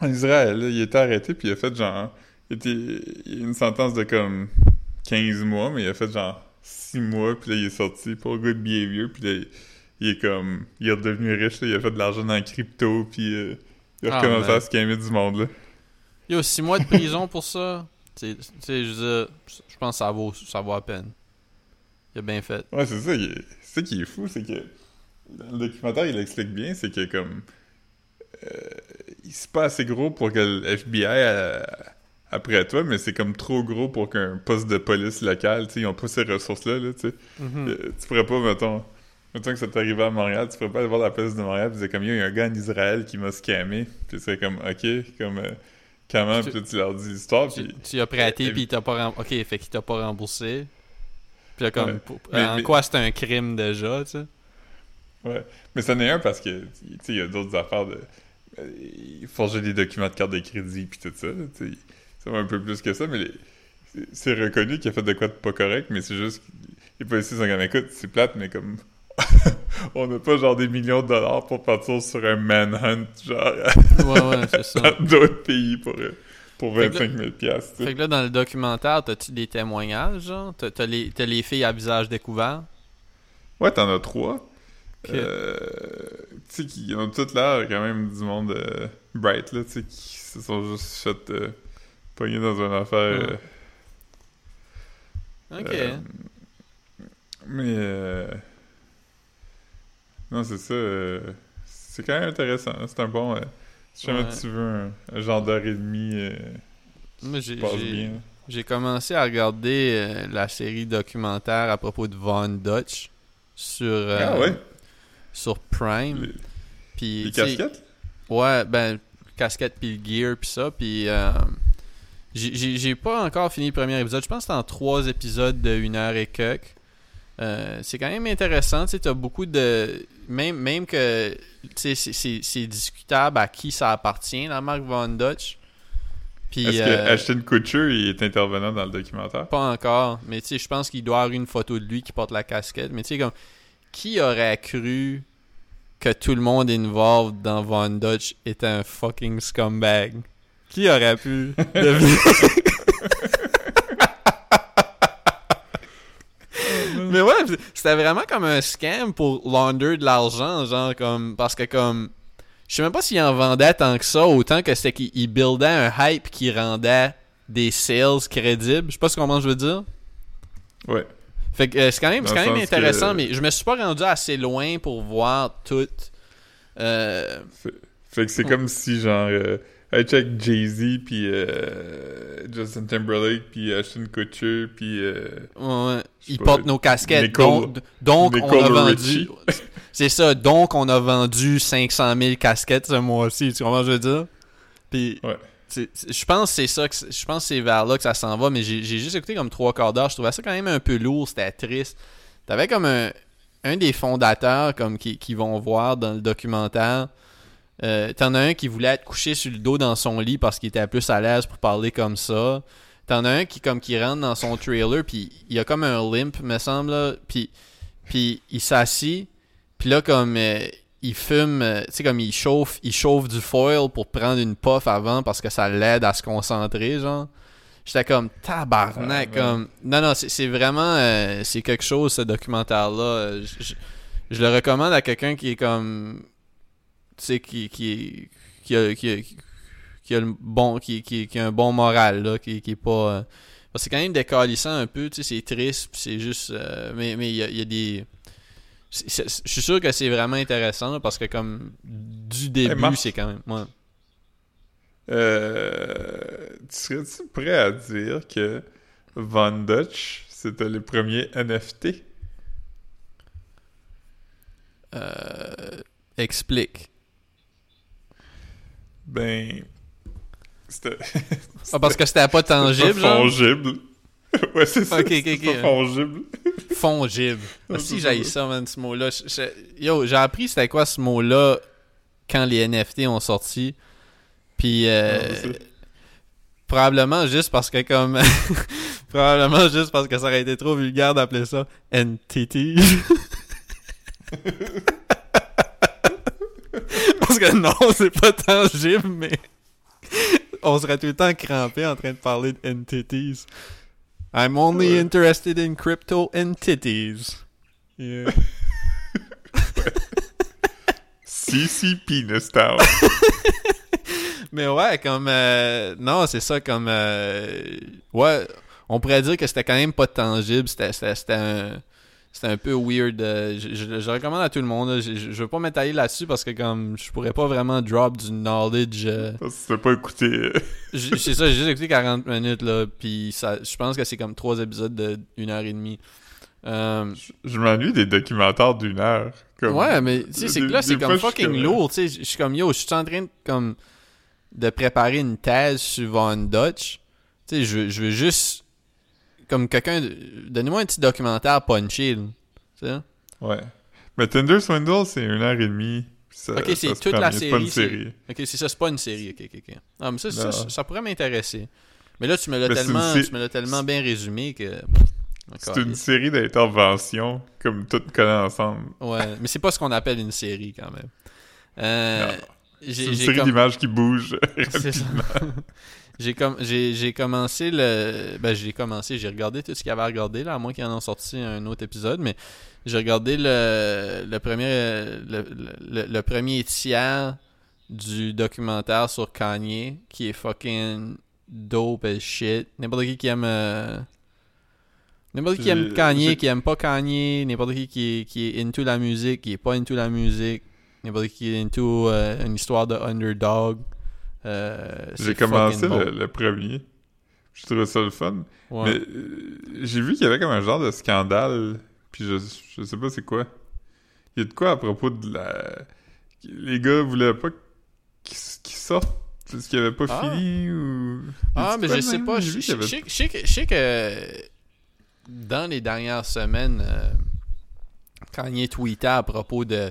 Speaker 1: En Israël, là, il était arrêté, puis il a fait genre. Il, était, une sentence de comme 15 mois, mais il a fait genre 6 mois, puis là, il est sorti pour good behavior, puis là, il, est comme. Il est redevenu riche, là, il a fait de l'argent dans la crypto, puis euh, il a
Speaker 2: Ah,
Speaker 1: recommencé à scammer du monde, là.
Speaker 2: Yo, 6 mois de prison pour ça? Tu sais- je veux dire, je pense que ça vaut, ça vaut la peine. Il a bien fait.
Speaker 1: Ouais, c'est ça, il est- c'est ça qui est fou, c'est que dans le documentaire, il explique bien, c'est que comme. euh, c'est pas assez gros pour que le FBI euh, après toi, mais c'est comme trop gros pour qu'un poste de police local, tu sais, ils ont pas ces ressources-là, là, tu sais.
Speaker 2: Mhm.
Speaker 1: Euh, tu pourrais pas, mettons, mettons que ça t'arrivait à Montréal, tu pourrais pas aller voir la police de Montréal et dire comme, il y a un gars en Israël qui m'a scammé, puis c'est comme, ok, comme, euh, comment,
Speaker 2: Tu-
Speaker 1: là, tu leur dis l'histoire,
Speaker 2: Tu,
Speaker 1: puis
Speaker 2: tu as prêté, puis il t'a pas remboursé. Ok, fait qu'il t'a pas remboursé. Puis comme,
Speaker 1: Ouais.
Speaker 2: pour-
Speaker 1: Mais-
Speaker 2: en
Speaker 1: mais-
Speaker 2: quoi c'est un crime déjà, tu sais?
Speaker 1: Ouais. Mais c'en est un parce que, tu sais, il y a d'autres affaires de. euh, forger des documents de carte de crédit puis tout ça, tu sais. Ça va un peu plus que ça, mais les- c'est- reconnu qu'il a fait de quoi de pas correct, mais c'est juste. Les policiers sont comme, écoute, c'est plate, mais comme. On n'a pas genre des millions de dollars pour partir sur un manhunt, genre,
Speaker 2: Ouais, ouais, c'est ça.
Speaker 1: dans d'autres pays pour, euh, pour
Speaker 2: Fait que
Speaker 1: 25 000 piastres.
Speaker 2: Fait que là, dans le documentaire, t'as-tu des témoignages, genre? T'as, les, filles à visage découvert?
Speaker 1: Ouais, t'en as trois. Euh, tu sais, qui ont toutes l'air quand même du monde euh, bright, là, tu sais, qui se sont juste fait euh, pogner dans une affaire. Euh,
Speaker 2: Ok.
Speaker 1: mais. euh, non, c'est ça. c'est quand même intéressant. hein, C'est un bon. Si jamais
Speaker 2: Ouais.
Speaker 1: tu veux un, genre d'heure et demie, euh,
Speaker 2: Moi, j'ai,
Speaker 1: bien.
Speaker 2: j'ai commencé à regarder euh, la série documentaire à propos de Von Dutch sur, euh,
Speaker 1: Ah ouais?
Speaker 2: sur Prime.
Speaker 1: Les,
Speaker 2: Puis,
Speaker 1: les casquettes?
Speaker 2: Ouais, ben, casquette puis le gear puis ça. Puis, euh, j'ai pas encore fini le premier épisode. Je pense que c'est en trois épisodes de une heure et quelques. Euh, c'est quand même intéressant. Tu t'as beaucoup de. Même, même que. C'est- discutable à qui ça appartient, la marque Von Dutch. Puis.
Speaker 1: Est-ce
Speaker 2: euh,
Speaker 1: que Ashton Kutcher il est intervenant dans le documentaire?
Speaker 2: pas encore, mais tu sais, je pense qu'il doit avoir une photo de lui qui porte la casquette. Mais tu sais, comme, qui aurait cru que tout le monde involved dans Von Dutch était un fucking scumbag? Qui aurait pu? Deviner? Mais ouais, c'était vraiment comme un scam pour launder de l'argent, genre, comme, parce que comme, je sais même pas s'il en vendait tant que ça, autant que c'était qu'il il buildait un hype qui rendait des sales crédibles. Je sais pas ce qu'on je veux dire.
Speaker 1: Ouais.
Speaker 2: Fait que euh, c'est quand même, c'est quand même intéressant,
Speaker 1: que-
Speaker 2: mais je me suis pas rendu assez loin pour voir tout. Euh,
Speaker 1: Fait, fait que c'est comme si, genre, euh, hey, check Jay-Z, puis euh, Justin Timberlake, puis Ashton Kutcher, puis... euh,
Speaker 2: ouais, ils portent nos casquettes.
Speaker 1: Nicole-
Speaker 2: donc, donc on a vendu. C'est ça. Donc, on a vendu 500 000 casquettes ce mois-ci. Tu comprends ce que je veux dire? Puis,
Speaker 1: Ouais.
Speaker 2: je pense que c'est ça. que Je pense que c'est vers là que ça s'en va. Mais j'ai j'ai juste écouté comme trois quarts d'heure. Je trouvais ça quand même un peu lourd. C'était triste. T'avais comme un, un des fondateurs comme qui, qui vont voir dans le documentaire. Euh, T'en as un qui voulait être couché sur le dos dans son lit parce qu'il était plus à l'aise pour parler comme ça. T'en as un qui comme qui rentre dans son trailer puis il a comme un limp me semble puis puis il s'assit puis là comme euh, il fume euh, tu sais comme il chauffe il chauffe du foil pour prendre une puff avant parce que ça l'aide à se concentrer genre j'étais comme tabarnak
Speaker 1: Ah, ouais.
Speaker 2: comme non non c'est vraiment c'est quelque chose ce documentaire là je, je- je le recommande à quelqu'un qui est comme sais qui qui qui a, qui a, qui a le bon qui, qui, qui a un bon moral là qui, qui est pas euh, c'est quand même décalissant un peu tu sais c'est triste c'est juste euh, mais mais il y a, il y a des je suis sûr que c'est vraiment intéressant là, parce que comme du début c'est quand même ouais.
Speaker 1: Euh, tu serais-tu prêt à dire que Von Dutch, c'était le premier NFT?
Speaker 2: Euh, explique
Speaker 1: Ben... C'était...
Speaker 2: ah, parce que c'était pas tangible genre?
Speaker 1: fongible. ouais, c'est ça.
Speaker 2: Ok, ok,
Speaker 1: c'était
Speaker 2: ok.
Speaker 1: pas fongible.
Speaker 2: fongible
Speaker 1: Ah,
Speaker 2: si j'ai
Speaker 1: ça.
Speaker 2: ça man ce mot là yo j'ai appris c'était quoi ce mot là quand les NFT ont sorti puis euh,
Speaker 1: Ah, ça.
Speaker 2: Probablement juste parce que comme probablement juste parce que ça aurait été trop vulgaire d'appeler ça entity. Que non, c'est pas tangible mais on serait tout le temps crampé en train de parler d'entities. I'm only
Speaker 1: Ouais.
Speaker 2: interested in crypto entities. Yeah.
Speaker 1: CCP Nostal.
Speaker 2: Mais ouais, comme euh, non, c'est ça comme euh, ouais, on pourrait dire que c'était quand même pas tangible, c'était un c'était un peu weird. euh, je, je- je recommande à tout le monde. là. Je, je, veux pas m'étaler là-dessus parce que comme je pourrais pas vraiment drop du knowledge. euh,
Speaker 1: Parce que tu t'as pas écouté...
Speaker 2: c'est ça, j'ai juste écouté 40 minutes là, puis ça, je pense que c'est comme trois épisodes de une heure et demie. Euh,
Speaker 1: Je m'ennuie des documentaires d'une heure. Comme...
Speaker 2: Ouais, mais tu sais, c'est que là, c'est comme fucking lourd. Tu sais, je suis comme yo, je suis en train de, comme, de préparer une thèse sur Von Dutch. Tu sais, je veux juste, comme quelqu'un, donnez-moi un petit documentaire punché, là.
Speaker 1: Ouais. Mais Tinder Swindle, c'est une heure et demie. ça-
Speaker 2: Ok, c'est toute la.
Speaker 1: C'est pas une
Speaker 2: série,
Speaker 1: série.
Speaker 2: Ok, c'est ça, c'est pas une série. Ok, ok, ok. Ah, mais ça, ça, pourrait m'intéresser. Mais là, tu me l'as tellement, tu me l'as tellement bien résumé que.
Speaker 1: C'est une série d'interventions, comme toutes collées ensemble.
Speaker 2: Ouais, mais c'est pas ce qu'on appelle une série quand même. Euh,
Speaker 1: C'est une série
Speaker 2: comme-
Speaker 1: d'images qui bougent.
Speaker 2: C'est ça. j'ai com- j'ai j'ai commencé le ben j'ai commencé, j'ai regardé tout ce qu'il y avait à regarder là, à moins qu'ils en ont sorti un autre épisode, mais j'ai regardé le le premier le, le, le premier tiers du documentaire sur Kanye qui est fucking dope as shit. N'importe qui qui aime euh, N'importe qui aime
Speaker 1: J'ai-
Speaker 2: Kanye, qui aime pas Kanye, n'importe qui qui est, qui est into la musique, qui est pas into la musique, n'importe qui est into euh, une histoire de underdog. Euh,
Speaker 1: J'ai commencé le, premier. Je trouvais ça le fun.
Speaker 2: Ouais.
Speaker 1: Mais euh, j'ai vu qu'il y avait comme un genre de scandale. Puis je, je sais pas c'est quoi. Il y a de quoi à propos de la... Les gars voulaient pas qu'ils qu'ils sortent parce qu'ils avaient pas
Speaker 2: Ah.
Speaker 1: fini ou...
Speaker 2: Ah, mais je sais pas. Je
Speaker 1: qu'il avait-
Speaker 2: sais- que- je sais que dans les dernières semaines, euh, Kanye tweetait à propos de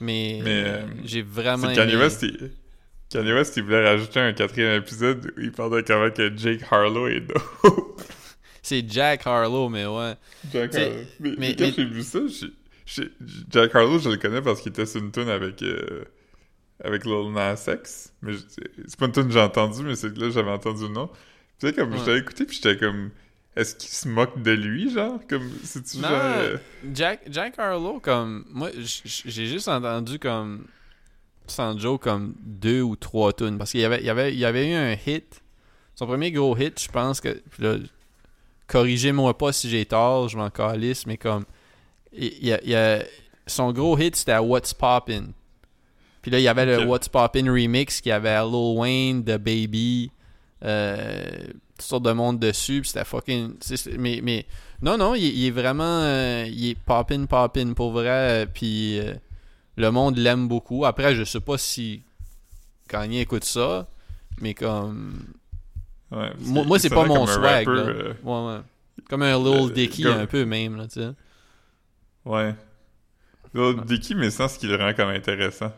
Speaker 1: mais
Speaker 2: Mais,
Speaker 1: euh,
Speaker 2: j'ai vraiment
Speaker 1: C'est Kanye
Speaker 2: aimé-
Speaker 1: West, il... Kanye West, il voulait rajouter un quatrième épisode où il parlait comment que Jake Harlow est dope.
Speaker 2: C'est Jack Harlow, mais ouais.
Speaker 1: Jack Harlow. Mais, quand
Speaker 2: mais-
Speaker 1: j'ai vu ça, j'ai- j'ai- Jack Harlow, je le connais parce qu'il était sur une tune avec, euh, avec Lil Nas X. Mais je- c'est pas une tune que j'ai entendue, mais c'est que là, j'avais entendu le nom. Puis là, comme,
Speaker 2: Ouais.
Speaker 1: je t'avais écouté, puis j'étais comme... Est-ce qu'il se moque de lui, genre? Comme, c'est-tu genre... euh,
Speaker 2: Jack, Jack Harlow, comme. Moi, j'ai juste entendu comme. Sans joke, comme deux ou trois tunes. Parce qu'il y avait, il y, avait, il y avait eu un hit. Son premier gros hit, je pense que. corrigez-moi pas si j'ai tort, je m'en calisse, mais comme. Il, a- il y a- son gros hit, c'était What's Poppin'. Puis là, il y avait le. What's Poppin' remix qui avait Lil Wayne, The Baby, euh, toutes sortes de monde dessus. Puis c'était fucking. mais, mais non, non, il, il est vraiment. euh, il est poppin, poppin pour vrai. euh, Puis euh, le monde l'aime beaucoup. Après, je sais pas si Kanye écoute ça, mais comme.
Speaker 1: ouais,
Speaker 2: Moi, c'est pas mon swag.
Speaker 1: rapper,
Speaker 2: là.
Speaker 1: euh,
Speaker 2: Ouais, ouais. Comme un Lil Dicky,
Speaker 1: comme-
Speaker 2: un peu même, là, tu sais.
Speaker 1: Ouais. Lil Dicky, mais sans ce qui le rend comme intéressant.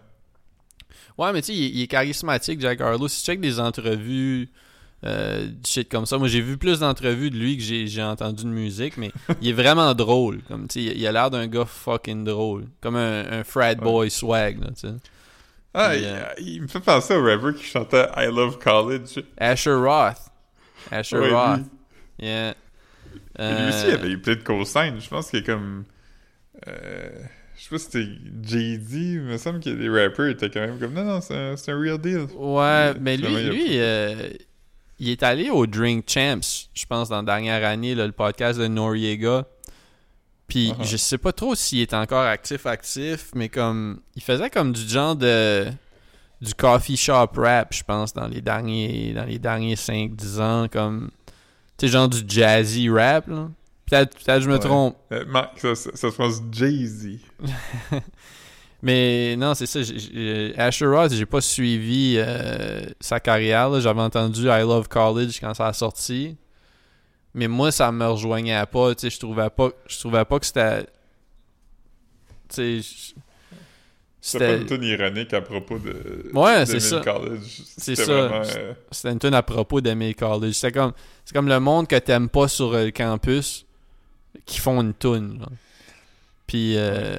Speaker 2: Ouais, mais tu sais, il, il est charismatique, Jack Harlow. Si tu check des entrevues, euh, du shit comme ça, moi j'ai vu plus d'entrevues de lui que j'ai j'ai entendu de musique, mais il est vraiment drôle. Comme, il, a l'air d'un gars fucking drôle. Comme un, un frat boy swag, là.
Speaker 1: Ah, il,
Speaker 2: euh,
Speaker 1: il me fait penser au rapper qui chantait I Love College.
Speaker 2: Asher Roth. Asher
Speaker 1: Ouais,
Speaker 2: Roth.
Speaker 1: lui.
Speaker 2: Yeah.
Speaker 1: Lui aussi,
Speaker 2: Euh,
Speaker 1: il avait eu plein de. Je pense qu'il est comme. Euh, je sais pas si c'était Jay-Z, il me semble que les rappers étaient quand même comme. Non, non, c'est un, real deal.
Speaker 2: Ouais,
Speaker 1: Mais
Speaker 2: mais lui,
Speaker 1: finalement, il a
Speaker 2: lui euh, il est allé au Drink Champs, je pense, dans la dernière année, là, le podcast de Noriega. Puis
Speaker 1: Uh-huh.
Speaker 2: je sais pas trop s'il est encore actif, actif, mais comme. Il faisait comme du genre de. Du coffee shop rap, je pense, dans les derniers, dans les derniers 5-10 ans, comme. Tu sais, genre du jazzy rap, là. Peut-être peut que je me
Speaker 1: Ouais.
Speaker 2: trompe.
Speaker 1: Euh, Marc, ça, ça, ça se passe Jay-Z.
Speaker 2: Mais non, c'est ça. Asher Roth, j'ai pas suivi euh, sa carrière. J'avais entendu I Love College quand ça a sorti. Mais moi, ça me rejoignait pas. Tu sais, je trouvais pas, je trouvais pas que c'était. Tu sais, c'était
Speaker 1: une tune ironique à propos de.
Speaker 2: Ouais, c'est ça.
Speaker 1: College.
Speaker 2: C'est
Speaker 1: C'était
Speaker 2: ça.
Speaker 1: euh,
Speaker 2: c'était une tune à propos d'Emile College. C'est comme, c'est comme le monde que t'aimes pas sur euh, le campus qui font une tune. Puis euh,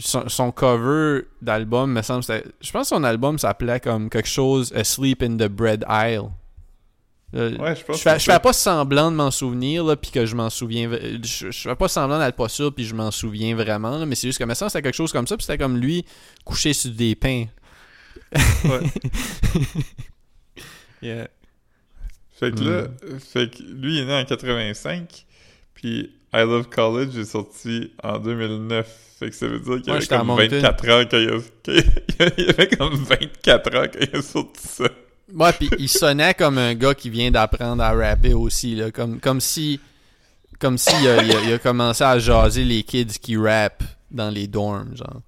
Speaker 2: son, son cover d'album, me semble, je pense que son album s'appelait comme quelque chose Asleep in the Bread Aisle. Euh,
Speaker 1: Ouais, je pense
Speaker 2: je fais, je pas semblant de m'en souvenir, là, puis que je m'en souviens. Je, je fais pas semblant d'être pas sûr, puis je m'en souviens vraiment, là, mais c'est juste que, me semble, c'était quelque chose comme ça, puis c'était comme lui couché sur des pains.
Speaker 1: Ouais.
Speaker 2: Yeah.
Speaker 1: Fait que là, fait que lui il est né en 85, puis I Love College est sorti en 2009. Fait que ça veut dire qu'il
Speaker 2: Moi,
Speaker 1: avait comme
Speaker 2: Moncton.
Speaker 1: 24 ans quand il a... qu'il- il avait comme 24 ans quand il a sorti ça.
Speaker 2: Ouais, puis il sonnait comme un gars qui vient d'apprendre à rapper aussi, là. Comme, comme si. Comme si il a, il a- il a commencé à jaser les kids qui rappent dans les dorms, genre.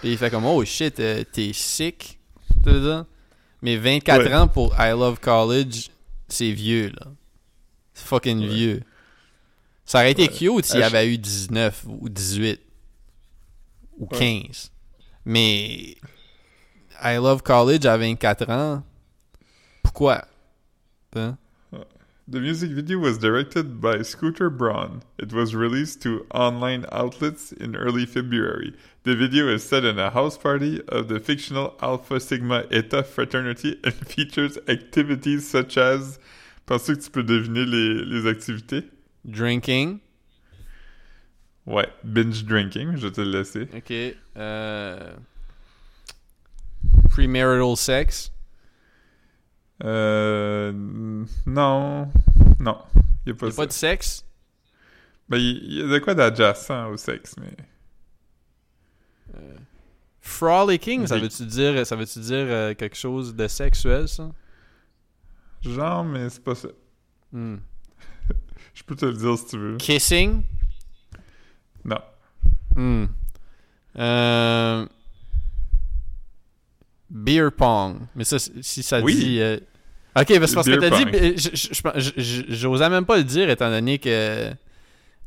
Speaker 2: Puis il fait comme Oh shit, euh, t'es sick, tu veux dire? Mais 24
Speaker 1: Ouais.
Speaker 2: ans pour I Love College, c'est vieux, là. C'est fucking
Speaker 1: Ouais.
Speaker 2: vieux. Ça aurait été
Speaker 1: Ouais.
Speaker 2: cute s'il avait eu 19 ou 18 ou
Speaker 1: Ouais.
Speaker 2: 15. Mais I Love College à 24 ans, pourquoi? Hein?
Speaker 1: The music video was directed by Scooter Braun. It was released to online outlets in early February. The video is set in a house party of the fictional Alpha Sigma Eta fraternity and features activities such as... Penses-tu que tu peux deviner les, les activités?
Speaker 2: Drinking.
Speaker 1: Ouais, binge drinking, je vais te le laisser.
Speaker 2: Ok. Euh... Premarital sex?
Speaker 1: Euh. Non. Non. Il n'y a pas ça.
Speaker 2: pas de sexe?
Speaker 1: Ben, il y a de quoi d'adjacent au sexe, mais.
Speaker 2: Frolicking, ça veut-tu dire, ça veut-tu dire euh, quelque chose de sexuel, ça?
Speaker 1: Genre, mais c'est pas ça.
Speaker 2: Hmm.
Speaker 1: Je peux te le dire si tu veux.
Speaker 2: Kissing? Hmm. Euh... Beer pong. Mais ça, si ça
Speaker 1: Oui.
Speaker 2: dit... euh, Ok, parce parce que
Speaker 1: Beer
Speaker 2: t'as dit... J'osais même pas le dire étant donné que...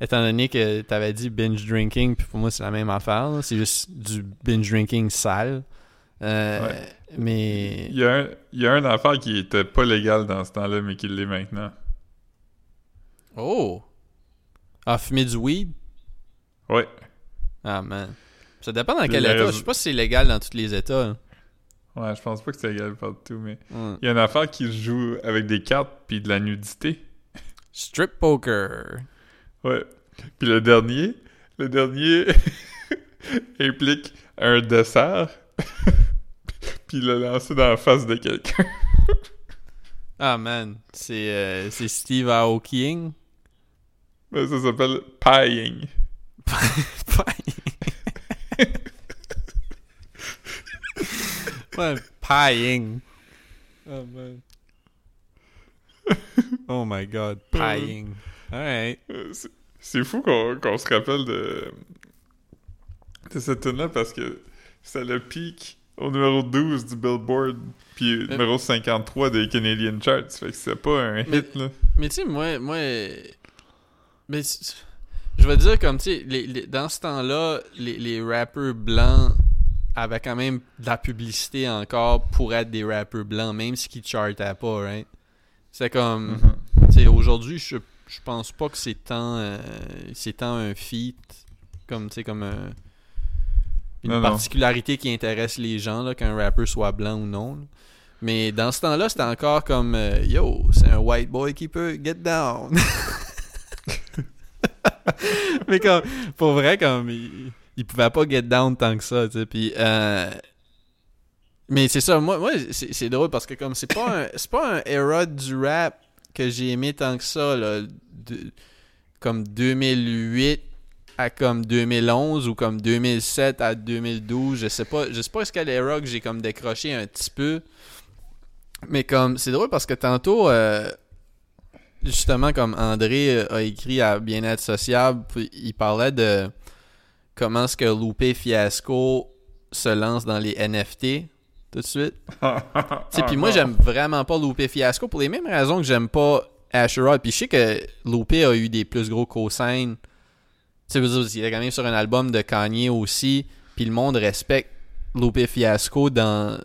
Speaker 2: Étant donné que t'avais dit binge drinking, puis pour moi c'est la même affaire. C'est juste du binge drinking sale. Euh,
Speaker 1: Ouais.
Speaker 2: Mais...
Speaker 1: Il y, a un, il y a une affaire qui était pas légale dans ce temps-là, mais qui l'est maintenant.
Speaker 2: Oh! Ah, fumer du weed?
Speaker 1: Ouais.
Speaker 2: Ah, man. Ça dépend dans
Speaker 1: Puis
Speaker 2: quel état. Je sais pas si c'est légal dans tous les états. hein.
Speaker 1: Ouais, je pense pas que c'est légal partout, mais.
Speaker 2: Hmm.
Speaker 1: Il y a une affaire qui se joue avec des cartes puis de la nudité.
Speaker 2: Strip poker.
Speaker 1: Ouais. Puis le dernier, le dernier implique un dessert puis le lancer dans la face de quelqu'un.
Speaker 2: Ah, man. C'est euh, c'est Steve Aokiing?
Speaker 1: Mais ça s'appelle pieing.
Speaker 2: Pieing. Oh, man. Oh my god, pieing. Alright.
Speaker 1: C'est- fou qu'on se rappelle de, de cette tune là parce que c'est le pic au numéro 12 du Billboard puis numéro 53 des Canadian Charts. Fait que c'est pas un
Speaker 2: Mais-
Speaker 1: hit, là.
Speaker 2: Mais tu sais, moi, moi, mais je vais dire comme tu sais, dans ce temps-là, les, les rappeurs blancs avaient quand même de la publicité encore pour être des rappeurs blancs, même si ils chartaient pas, right? C'est comme,
Speaker 1: Mhm.
Speaker 2: tu sais, aujourd'hui, je, je pense pas que c'est tant, euh, c'est tant un feat comme, tu sais, comme un- une
Speaker 1: Non, non.
Speaker 2: particularité qui intéresse les gens, là, qu'un rappeur soit blanc ou non. là. Mais dans ce temps-là, c'était encore comme euh, Yo, c'est un white boy qui peut get down. Mais comme, pour vrai, comme, il, il pouvait pas get down tant que ça, tu sais. Puis, euh, mais c'est ça, moi, moi c'est drôle parce que comme c'est pas un, c'est pas un era du rap que j'ai aimé tant que ça, là, de- comme 2008 à comme 2011 ou comme 2007 à 2012, je sais pas, je sais pas est-ce quelle era que j'ai comme décroché un petit peu. Mais comme c'est drôle parce que tantôt euh, justement comme André euh, a écrit à Bien-être sociable, puis il parlait de comment est-ce que Loupé Fiasco se lance dans les NFT tout de suite. Puis moi, j'aime vraiment pas Loupé Fiasco pour les mêmes raisons que j'aime pas Asherod. Puis je sais que Loupé a eu des plus gros cosignes. Tu sais, il est quand même sur un album de Kanye aussi. Puis le monde respecte Loupé Fiasco dans...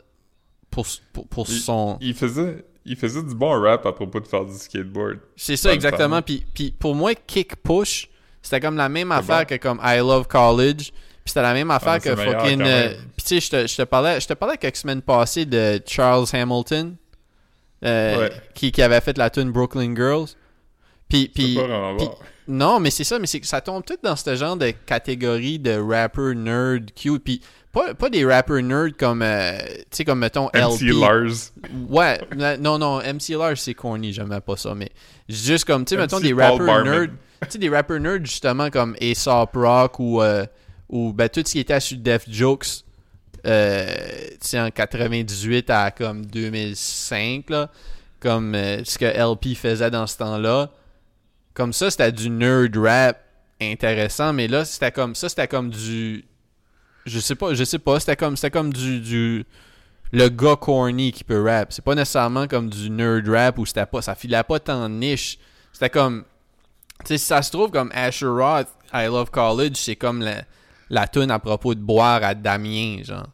Speaker 2: pour, pour, pour
Speaker 1: Il-
Speaker 2: son...
Speaker 1: Il faisait, il faisait du bon rap à propos de faire du skateboard.
Speaker 2: C'est ça, exactement. Puis, puis pour moi, Kick Push, c'était comme la même affaire
Speaker 1: bon.
Speaker 2: que comme I Love College. Puis c'était la même affaire
Speaker 1: Ah,
Speaker 2: que
Speaker 1: c'est meilleur
Speaker 2: fucking. euh, puis tu sais, je te, je te parlais, je te parlais quelques semaines passées de Charles Hamilton, euh,
Speaker 1: Ouais.
Speaker 2: qui, qui avait fait la tune Brooklyn Girls. Puis, puis puis- non, mais c'est ça, mais c'est que ça tombe tout dans ce genre de catégorie de rapper nerd cute. Puis pas, pas des rappers nerds comme, euh, tu sais, comme mettons
Speaker 1: MC
Speaker 2: LP.
Speaker 1: Lars.
Speaker 2: Ouais, non, non, MC Large, c'est corny, j'aimais pas ça, mais juste comme, tu sais, mettons des
Speaker 1: Paul
Speaker 2: rappers nerds, tu sais, des rappers nerds, justement, comme Aesop Rock ou, euh, ou ben, tout ce qui était sur Def Jokes, euh, tu sais, en 98 à comme 2005, là, comme ce que LP faisait dans ce temps-là, comme ça, c'était du nerd rap intéressant, mais là, c'était comme ça, c'était comme du... Je sais pas, je sais pas, c'était comme, c'était comme du... du le gars corny qui peut rap. C'est pas nécessairement comme du nerd rap où c'était pas, ça filait pas tant de niche. C'était comme, tu sais, si ça se trouve comme Asher Roth, I Love College, c'est comme la, la tune à propos de boire à Damien, genre.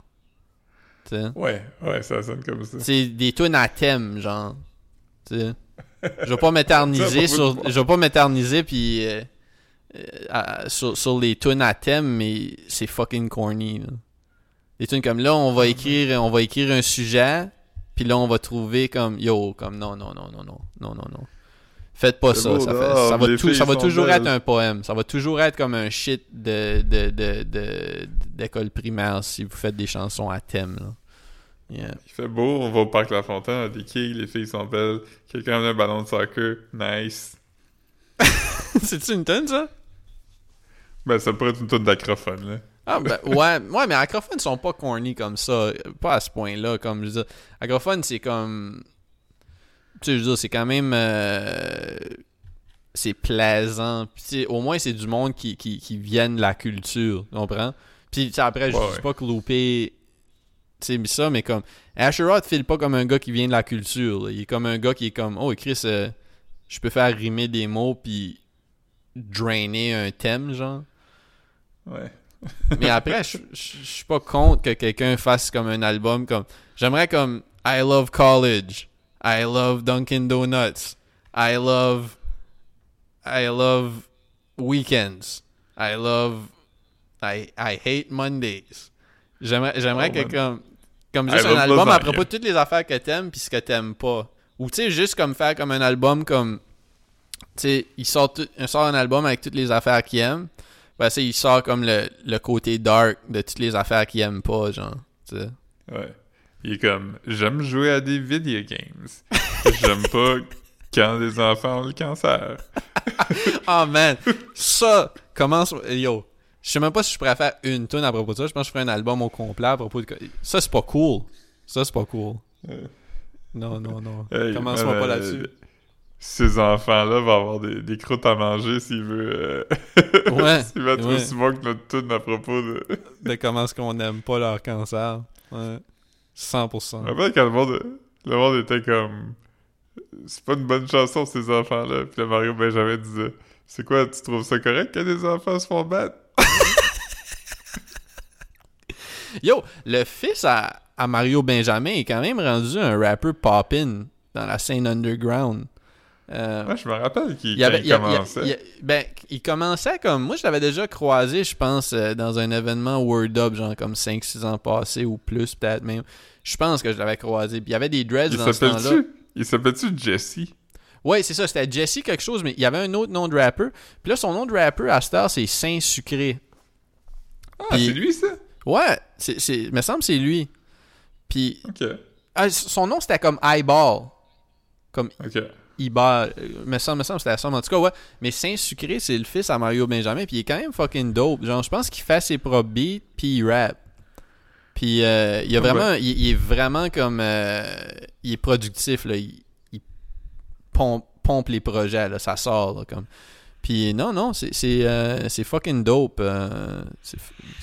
Speaker 2: Tu sais?
Speaker 1: Ouais, ouais, ça sonne comme ça.
Speaker 2: C'est des tunes à thème, genre. Tu sais? Je vais pas m'éterniser
Speaker 1: de
Speaker 2: sur, je vais pas m'éterniser puis euh, euh, à- sur, sur les tunes à thème, mais c'est fucking corny. Là. Des tunes comme là, on va écrire, on va écrire un sujet, puis là on va trouver comme yo, comme non non non non non non non non. Faites pas ça.
Speaker 1: beau
Speaker 2: ça, fait-
Speaker 1: dehors,
Speaker 2: ça va,
Speaker 1: les
Speaker 2: tout-
Speaker 1: filles
Speaker 2: ça va
Speaker 1: sont
Speaker 2: toujours
Speaker 1: belles.
Speaker 2: être un poème. Ça va toujours être comme un shit de, de, de, de- d'école primaire si vous faites des chansons à thème. Là. Yeah.
Speaker 1: Il fait beau, on va au parc La Fontaine, on a des quilles, les filles sont belles. Quelqu'un a un ballon de soccer, nice.
Speaker 2: C'est-tu une tonne, ça?
Speaker 1: Ben, ça pourrait être une tonne d'acrophone, là.
Speaker 2: Ah, ben, ouais, ouais, mais acrophones sont pas corny comme ça. Pas à ce point-là. Comme je veux dire, acrophone, c'est comme. Tu sais, je veux dire, c'est quand même. euh, c'est plaisant. Puis, au moins, c'est du monde qui, qui, qui viennent de la culture. Tu comprends? Puis, après, je
Speaker 1: Ouais,
Speaker 2: dis
Speaker 1: ouais.
Speaker 2: pas que Loupé. Tu sais, ça, mais comme. Asherod file pas comme un gars qui vient de la culture. là. Il est comme un gars qui est comme. Oh, Chris, euh, je peux faire rimer des mots, puis drainer un thème, genre.
Speaker 1: Ouais.
Speaker 2: Mais après, je suis pas contre que quelqu'un fasse comme un album comme. J'aimerais comme I love college. I love Dunkin' Donuts. I love. I love weekends. I love. I, I hate Mondays. J'aimerais j'aimerais
Speaker 1: Oh,
Speaker 2: que comme. Comme juste un album à propos de toutes les affaires que t'aimes puis ce que t'aimes pas. Ou tu sais, juste comme faire comme un album comme. Tu sais, il sort, tout- il sort un album avec toutes les affaires qu'il aime. Ben, ça, il sort comme le, le côté dark de toutes les affaires qu'il aime pas, genre.
Speaker 1: Ouais. Il est comme, j'aime jouer à des video games. j'aime pas quand les enfants ont le cancer.
Speaker 2: Oh man, ça commence. Yo, je sais même pas si je pourrais faire une tune à propos de ça. Je pense que je ferais un album au complet à propos de. Ça, c'est pas cool. Ça, c'est pas cool.
Speaker 1: Ouais.
Speaker 2: Non, non, non.
Speaker 1: Hey,
Speaker 2: Commence
Speaker 1: man,
Speaker 2: pas
Speaker 1: euh,
Speaker 2: là-dessus.
Speaker 1: Ces enfants-là vont avoir des, des croûtes à manger s'ils veulent. Euh...
Speaker 2: Ouais,
Speaker 1: s'ils veulent être
Speaker 2: ouais.
Speaker 1: aussi bon que notre tune à propos de.
Speaker 2: De comment est-ce qu'on aime pas leur cancer. Ouais. 100%.
Speaker 1: Je rappelle quand le monde, le monde était comme. C'est pas une bonne chanson, ces enfants-là. Puis le Mario Benjamin disait C'est quoi, tu trouves ça correct que des enfants se font battre?
Speaker 2: Yo, le fils à, à Mario Benjamin est quand même rendu un rapper pop-in dans la scène underground. Euh,
Speaker 1: Moi, je me rappelle qu'il
Speaker 2: il, avait- il
Speaker 1: commençait.
Speaker 2: il ben, il commençait comme. Moi, je l'avais déjà croisé, je pense, euh, dans un événement Word Up, genre comme 5-6 ans passés ou plus, peut-être même. Je pense que je l'avais croisé. Puis il y avait des dreads
Speaker 1: Il
Speaker 2: dans ce temps-là.
Speaker 1: Il s'appelle-tu Jesse?
Speaker 2: Ouais, c'est ça, c'était Jesse quelque chose, mais il y avait un autre nom de rapper. Puis là, son nom de rapper à heure, c'est Saint Sucré.
Speaker 1: Ah, c'est lui ça?
Speaker 2: Ouais, c'est, c'est, me semble que c'est lui. Puis ah, son nom, c'était comme Eyeball. Comme
Speaker 1: Ok.
Speaker 2: Eyeball. Me semble, me semble que c'était ça. Mais en tout cas, ouais. Mais Saint Sucré, c'est le fils à Mario Benjamin. Puis il est quand même fucking dope. Genre, je pense qu'il fait ses propres beats, puis il rap. Puis euh, il, a vraiment, il, il est vraiment comme. euh, il est productif, là. Il, il pompe, pompe les projets, là. Ça sort, là, comme. Puis non, non, c'est euh, fucking dope. euh,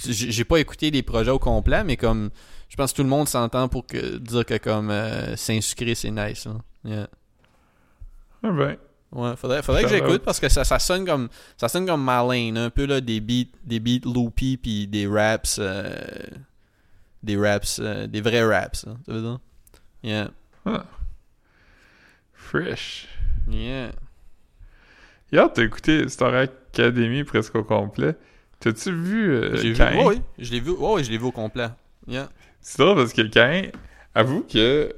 Speaker 2: j'ai pas écouté les projets au complet, mais comme. Je pense que tout le monde s'entend pour que, dire que comme euh, Saint-Sucré, c'est nice. Là. Yeah.
Speaker 1: Ah ben.
Speaker 2: Ouais, faudrait, faudrait que j'écoute
Speaker 1: out.
Speaker 2: parce que ça, ça sonne comme ça sonne comme Malane, un peu là des beats des beats loopy puis des raps euh, des raps des vrais raps, là, ça veut dire? Yeah.
Speaker 1: Ah. Fresh.
Speaker 2: Yeah.
Speaker 1: Hier, t'as écouté Star Academy presque au complet. T'as-tu vu euh,
Speaker 2: J'ai vu,
Speaker 1: Caïn?
Speaker 2: ouais, ouais, je l'ai vu, ouais, ouais, je l'ai vu au complet. Yeah.
Speaker 1: C'est drôle parce que Cain avoue que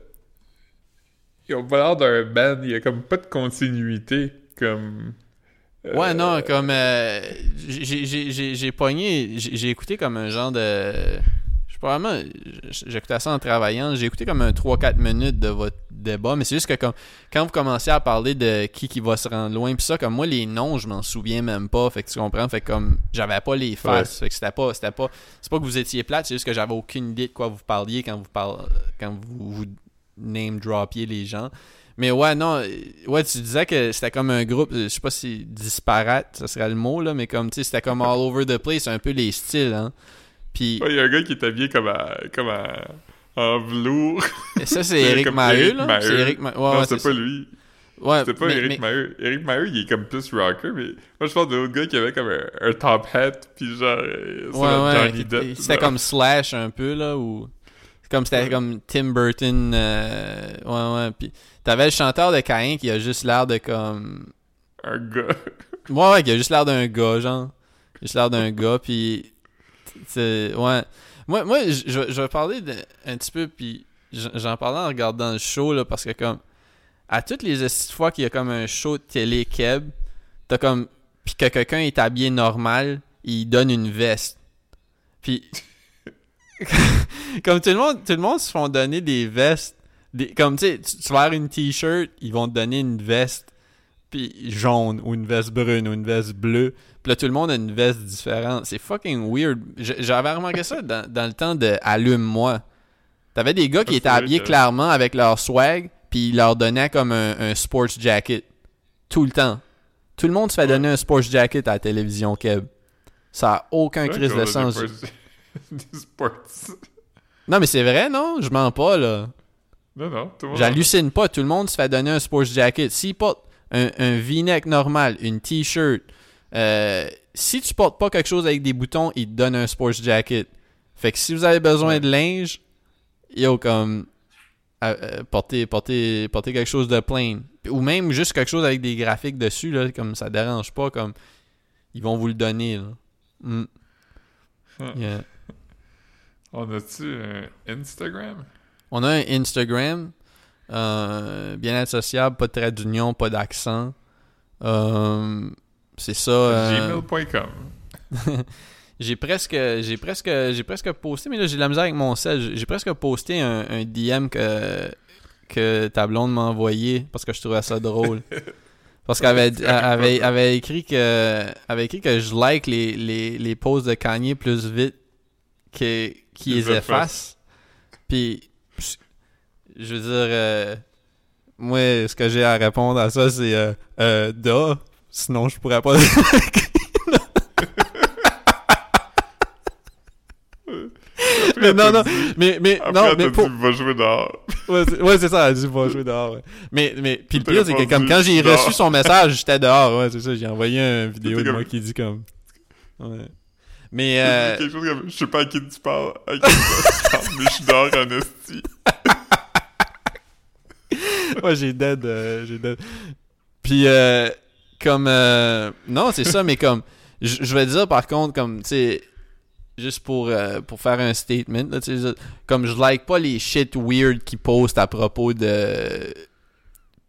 Speaker 1: ils ont pas l'air d'un band, il y a comme pas de continuité comme euh,
Speaker 2: Ouais, non, comme euh, j'ai- pogné, j'ai écouté comme un genre de. Vraiment, j'écoutais ça en travaillant, j'ai écouté comme un 3-4 minutes de votre débat, mais c'est juste que comme, quand vous commencez à parler de qui qui va se rendre loin, pis ça, comme moi, les noms, je m'en souviens même pas, fait que tu comprends, fait que comme, j'avais pas les faces, fait que c'était pas, c'était pas, c'est pas que vous étiez plate, c'est juste que j'avais aucune idée de quoi vous parliez quand vous parlez, quand vous, vous name droppiez les gens. Mais ouais, non, euh, ouais, tu disais que c'était comme un groupe, euh, je sais pas si disparate, ça serait le mot, là, mais comme, tu sais, c'était comme all over the place, un peu les styles, hein. Puis,
Speaker 1: Ouais, il y a un gars qui est habillé comme à, comme à, en velours.
Speaker 2: et ça, c'est Eric Maheu, là? C'est Eric Maheu. Ouais,
Speaker 1: non, c'est pas
Speaker 2: ça.
Speaker 1: lui.
Speaker 2: Ouais,
Speaker 1: C'est pas
Speaker 2: mais-
Speaker 1: Eric
Speaker 2: mais-
Speaker 1: Maheu. Eric Maheu, il est comme plus rocker, mais moi je parle de l'autre gars qui avait comme un, un top hat, puis genre, euh, ça,
Speaker 2: Ouais, ouais. C'était comme Slash un peu, là, ou. Comme c'était
Speaker 1: Ouais.
Speaker 2: comme Tim Burton. euh, Ouais, ouais. Puis t'avais le chanteur de Caïn qui a juste l'air de comme.
Speaker 1: un gars.
Speaker 2: Ouais, ouais, qui a juste l'air d'un gars, genre. Juste l'air d'un gars, puis. C'est- Ouais. Moi, moi je, vais parler un petit peu, puis j'en parlais en regardant le show, là, parce que comme. à toutes les fois qu'il y a comme un show de télé keb, t'as comme. Puis que quelqu'un est habillé normal, il donne une veste. Puis. comme tout le monde, tout le monde se font donner des vestes. Des, comme tu sais, tu vas une t-shirt, ils vont te donner une veste puis jaune ou une veste brune ou une veste bleue. Puis là, tout le monde a une veste différente. C'est fucking weird. J'avais remarqué ça dans, dans le temps de Allume-moi. T'avais des gars qui étaient habillés clairement avec leur swag, puis ils leur donnaient comme un, un sports jacket. Tout le temps. Tout le monde se fait
Speaker 1: Ouais.
Speaker 2: donner un sports jacket à la télévision Keb. Ça a aucun crise de
Speaker 1: des
Speaker 2: sens.
Speaker 1: sports- des sports.
Speaker 2: Non, mais c'est vrai, non? Je mens pas, là.
Speaker 1: Non, non.
Speaker 2: J'hallucine pas. Tout le monde se fait donner un sports jacket. S'il porte un, un v-neck normal, une t-shirt, euh, si tu portes pas quelque chose avec des boutons, il te donne un sports jacket. Fait que si vous avez besoin de linge, yo, comme, euh, euh, portez, portez, portez quelque chose de plain. Ou même juste quelque chose avec des graphiques dessus, là, comme ça dérange pas, comme, ils vont vous le donner, là. Mm. Yeah.
Speaker 1: On a-tu un Instagram?
Speaker 2: On a un Instagram, euh, bien-être sociable, pas de trait d'union, pas d'accent. Euh, c'est ça. euh,
Speaker 1: Gmail.com.
Speaker 2: j'ai presque, j'ai presque, j'ai presque posté, mais là j'ai de la misère avec mon sel. J'ai- presque posté un, un DM que que ta blonde m'a envoyé parce que je trouvais ça drôle. Parce qu'elle avait, avait, écrit que, avait écrit que je like les, les, les posts de Kanye plus vite que, qu'ils
Speaker 1: Les
Speaker 2: effacent. Puis, je veux dire, euh, moi, ce que j'ai à répondre à ça, c'est euh, euh, da. Sinon, je pourrais pas. mais non, non, mais, mais,
Speaker 1: Après,
Speaker 2: non, mais pour,
Speaker 1: dit, va jouer dehors.
Speaker 2: Ouais, c'est ouais, ça, elle dit va jouer dehors. Ouais. Mais, mais, puis le pire, c'est que comme quand j'ai reçu son message, j'étais dehors. Ouais, c'est ça, j'ai envoyé une vidéo de moi qui dit comme. Ouais. Mais, euh,
Speaker 1: quelque chose comme, je sais pas à qui tu parles, à qui tu parles, mais je suis dehors en esti.
Speaker 2: ouais, j'ai dead, euh, j'ai dead. Puis, euh, comme, euh, non, c'est ça, mais comme, je vais dire par contre, comme, tu sais, juste pour, pour faire un statement, là, comme je like pas les shit weird qu'ils postent à propos de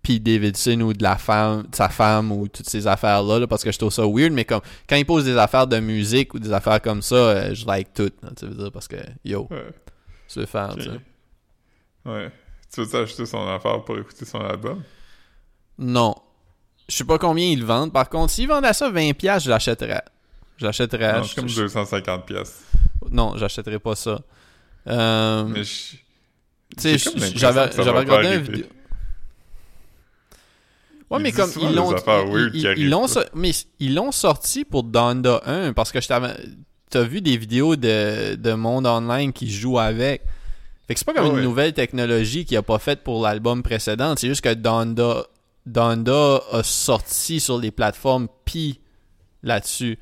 Speaker 2: Pete Davidson ou de la femme, de sa femme ou toutes ces affaires-là, là, parce que je trouve ça weird, mais comme, quand ils posent des affaires de musique ou des affaires comme ça, je like tout, là, tu veux dire, parce que, yo,
Speaker 1: Ouais.
Speaker 2: tu veux faire, tu sais.
Speaker 1: Ouais. Tu veux acheter son affaire pour écouter son album?
Speaker 2: Non. Je sais pas combien ils vendent. Par contre, s'ils vendent à ça 20$, je l'achèterais. Je l'achèterais.
Speaker 1: Non,
Speaker 2: Je-
Speaker 1: c'est comme
Speaker 2: je-
Speaker 1: 250 pièces.
Speaker 2: Non, j'achèterais pas ça. Euh,
Speaker 1: Mais je...
Speaker 2: tu sais, j'avais regardé un
Speaker 1: arriver.
Speaker 2: vidéo. Ouais, mais comme ils l'ont ils- l'ont mais l'ont sorti pour Donda 1 parce que je t'avais t'as vu des vidéos de, de monde online qui joue avec. Fait que c'est pas comme une
Speaker 1: ouais.
Speaker 2: nouvelle technologie qu'il a pas faite pour l'album précédent, c'est juste que Donda Donda a sorti sur les plateformes Pi là-dessus.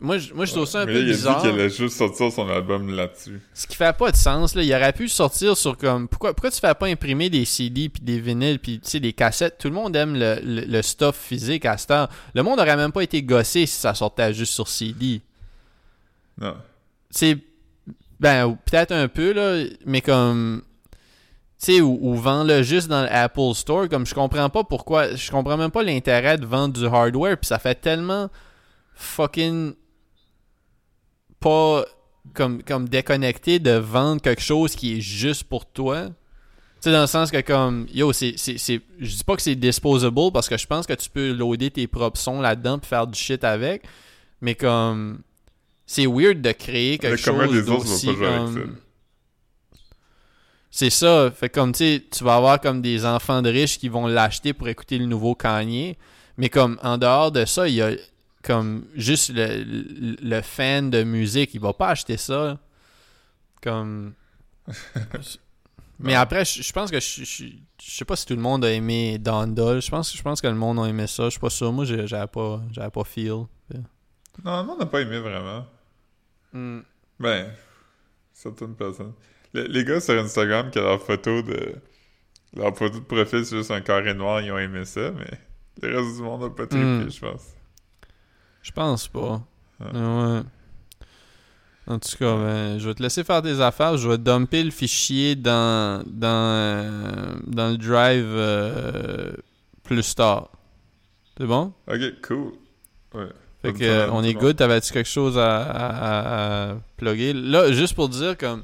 Speaker 2: Moi, je, moi, je trouve ça un
Speaker 1: mais
Speaker 2: peu
Speaker 1: là, il a
Speaker 2: bizarre.
Speaker 1: dit qu'il allait juste sortir son album là-dessus.
Speaker 2: Ce qui fait pas de sens, là. Il aurait pu sortir sur comme. Pourquoi, pourquoi tu fais pas imprimer des CD puis des vinyles puis tu sais des cassettes? Tout le monde aime le, le, le stuff physique à cette heure. Le monde aurait même pas été gossé si ça sortait juste sur CD.
Speaker 1: Non.
Speaker 2: C'est. Ben, peut-être un peu, là, mais comme. Tu sais, ou, ou vends-le juste dans l'Apple Store. Comme je comprends pas pourquoi. Je comprends même pas l'intérêt de vendre du hardware. Puis ça fait tellement fucking. Pas comme, comme déconnecté de vendre quelque chose qui est juste pour toi. Tu sais, dans le sens que comme. Yo, c'est- Je dis pas que c'est disposable parce que je pense que tu peux loader tes propres sons là-dedans puis faire du shit avec. Mais comme. C'est weird de créer quelque
Speaker 1: Le
Speaker 2: chose d'aussi comme. C'est ça. Fait comme tu sais, tu vas avoir comme des enfants de riches qui vont l'acheter pour écouter le nouveau Kanye. Mais comme en dehors de ça, il y a comme juste le, le, le fan de musique, il va pas acheter ça. Comme. Mais après, je, je pense que je, je, je sais pas si tout le monde a aimé Donda. Je pense, je pense que le monde a aimé ça. Je suis pas sûr. Moi, j'avais pas, j'avais pas feel.
Speaker 1: Non, moi, on n'a pas aimé vraiment.
Speaker 2: Hmm.
Speaker 1: Ben, certaines personnes. Les, les gars sur Instagram qui ont leur photo de. Leur photo de profil, c'est juste un carré noir, ils ont aimé ça, mais le reste du monde n'a pas trippé,
Speaker 2: Mm.
Speaker 1: je pense.
Speaker 2: Je pense pas.
Speaker 1: Ouais.
Speaker 2: Ouais. En tout cas, ben, je vais te laisser faire tes affaires. Je vais dumper le fichier dans, dans, euh, dans le drive euh, plus tard. C'est bon?
Speaker 1: Ok, cool. Ouais.
Speaker 2: Fait que, euh, on est good. T'avais-tu quelque chose à, à, à, à plugger? Là, juste pour dire, comme,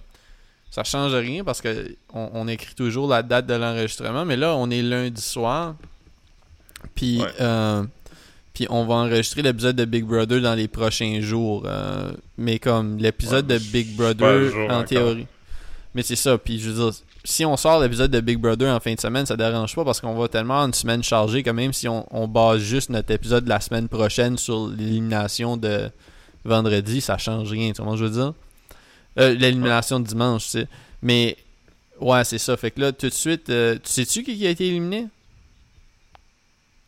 Speaker 2: ça change rien parce que on, on écrit toujours la date de l'enregistrement, mais là, on est lundi soir. Puis,
Speaker 1: Ouais.
Speaker 2: euh, puis on va enregistrer l'épisode de Big Brother dans les prochains jours. euh, mais comme l'épisode
Speaker 1: Ouais,
Speaker 2: de Big Brother, en théorie. Mais c'est ça. Puis je veux dire, si on sort l'épisode de Big Brother en fin de semaine, ça dérange pas parce qu'on va tellement une semaine chargée que même si on, on base juste notre épisode de la semaine prochaine sur l'élimination de vendredi, ça change rien. Tu vois ce que je veux dire? Euh, l'élimination de dimanche, tu sais. Mais ouais, c'est ça. Fait que là, tout de suite, euh, tu sais-tu qui a été éliminé?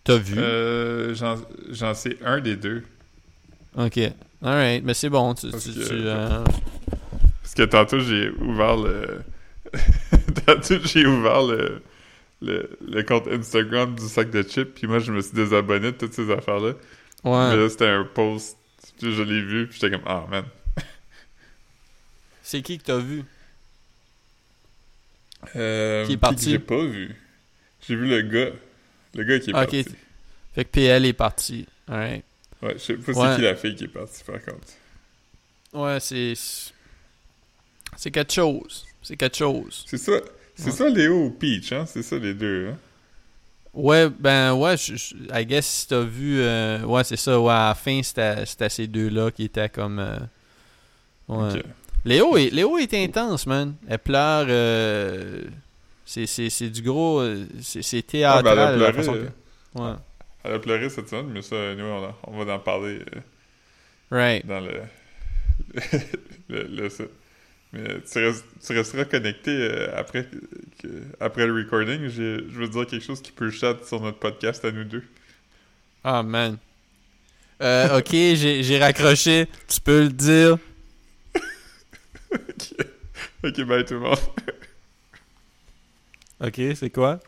Speaker 2: T'as vu?
Speaker 1: Euh, j'en- sais un des deux.
Speaker 2: Ok. Alright, mais c'est bon. Tu,
Speaker 1: Parce
Speaker 2: tu-
Speaker 1: que-
Speaker 2: tu, euh,
Speaker 1: Parce que tantôt, j'ai ouvert le. tantôt, j'ai ouvert le... le. le compte Instagram du sac de chips, puis moi, je me suis désabonné de toutes ces affaires-là.
Speaker 2: Ouais.
Speaker 1: Mais là, c'était un post. puis Je l'ai vu, puis j'étais comme, ah man.
Speaker 2: C'est qui que t'as vu?
Speaker 1: Euh,
Speaker 2: Qui est parti?
Speaker 1: J'ai pas vu. J'ai vu le gars. Le gars qui est parti.
Speaker 2: Fait que PL est parti. Alright.
Speaker 1: Ouais, je sais pas
Speaker 2: Ouais.
Speaker 1: c'est qui la fille qui est partie, par contre.
Speaker 2: Ouais, c'est. C'est quelque chose. C'est quelque chose.
Speaker 1: C'est ça. C'est
Speaker 2: Ouais.
Speaker 1: ça Léo ou Peach, hein? C'est ça les deux, hein?
Speaker 2: Ouais, ben ouais, je, je- I guess si t'as vu. euh, ouais, c'est ça. Ouais, à la fin, c'était ces deux-là qui étaient comme. euh, ouais.
Speaker 1: Ok.
Speaker 2: Léo, est, Léo est intense, man. Elle pleure. euh, c'est du gros. euh, C'est c'est
Speaker 1: Ah, ben, elle a
Speaker 2: théâtral.
Speaker 1: pleuré, euh.
Speaker 2: que- Ouais.
Speaker 1: Elle a pleuré cette semaine, mais ça, nous, on, en- on va en parler euh,
Speaker 2: Right.
Speaker 1: dans le. le, le- ça. Mais tu, restes- tu resteras connecté euh, après, que- après le recording. Je veux dire quelque chose qui peut chat sur notre podcast à nous deux.
Speaker 2: Ah, man. Euh, ok, j'ai j'ai raccroché. Tu peux le dire.
Speaker 1: ok, ok, bye tout le monde.
Speaker 2: Ok, c'est quoi?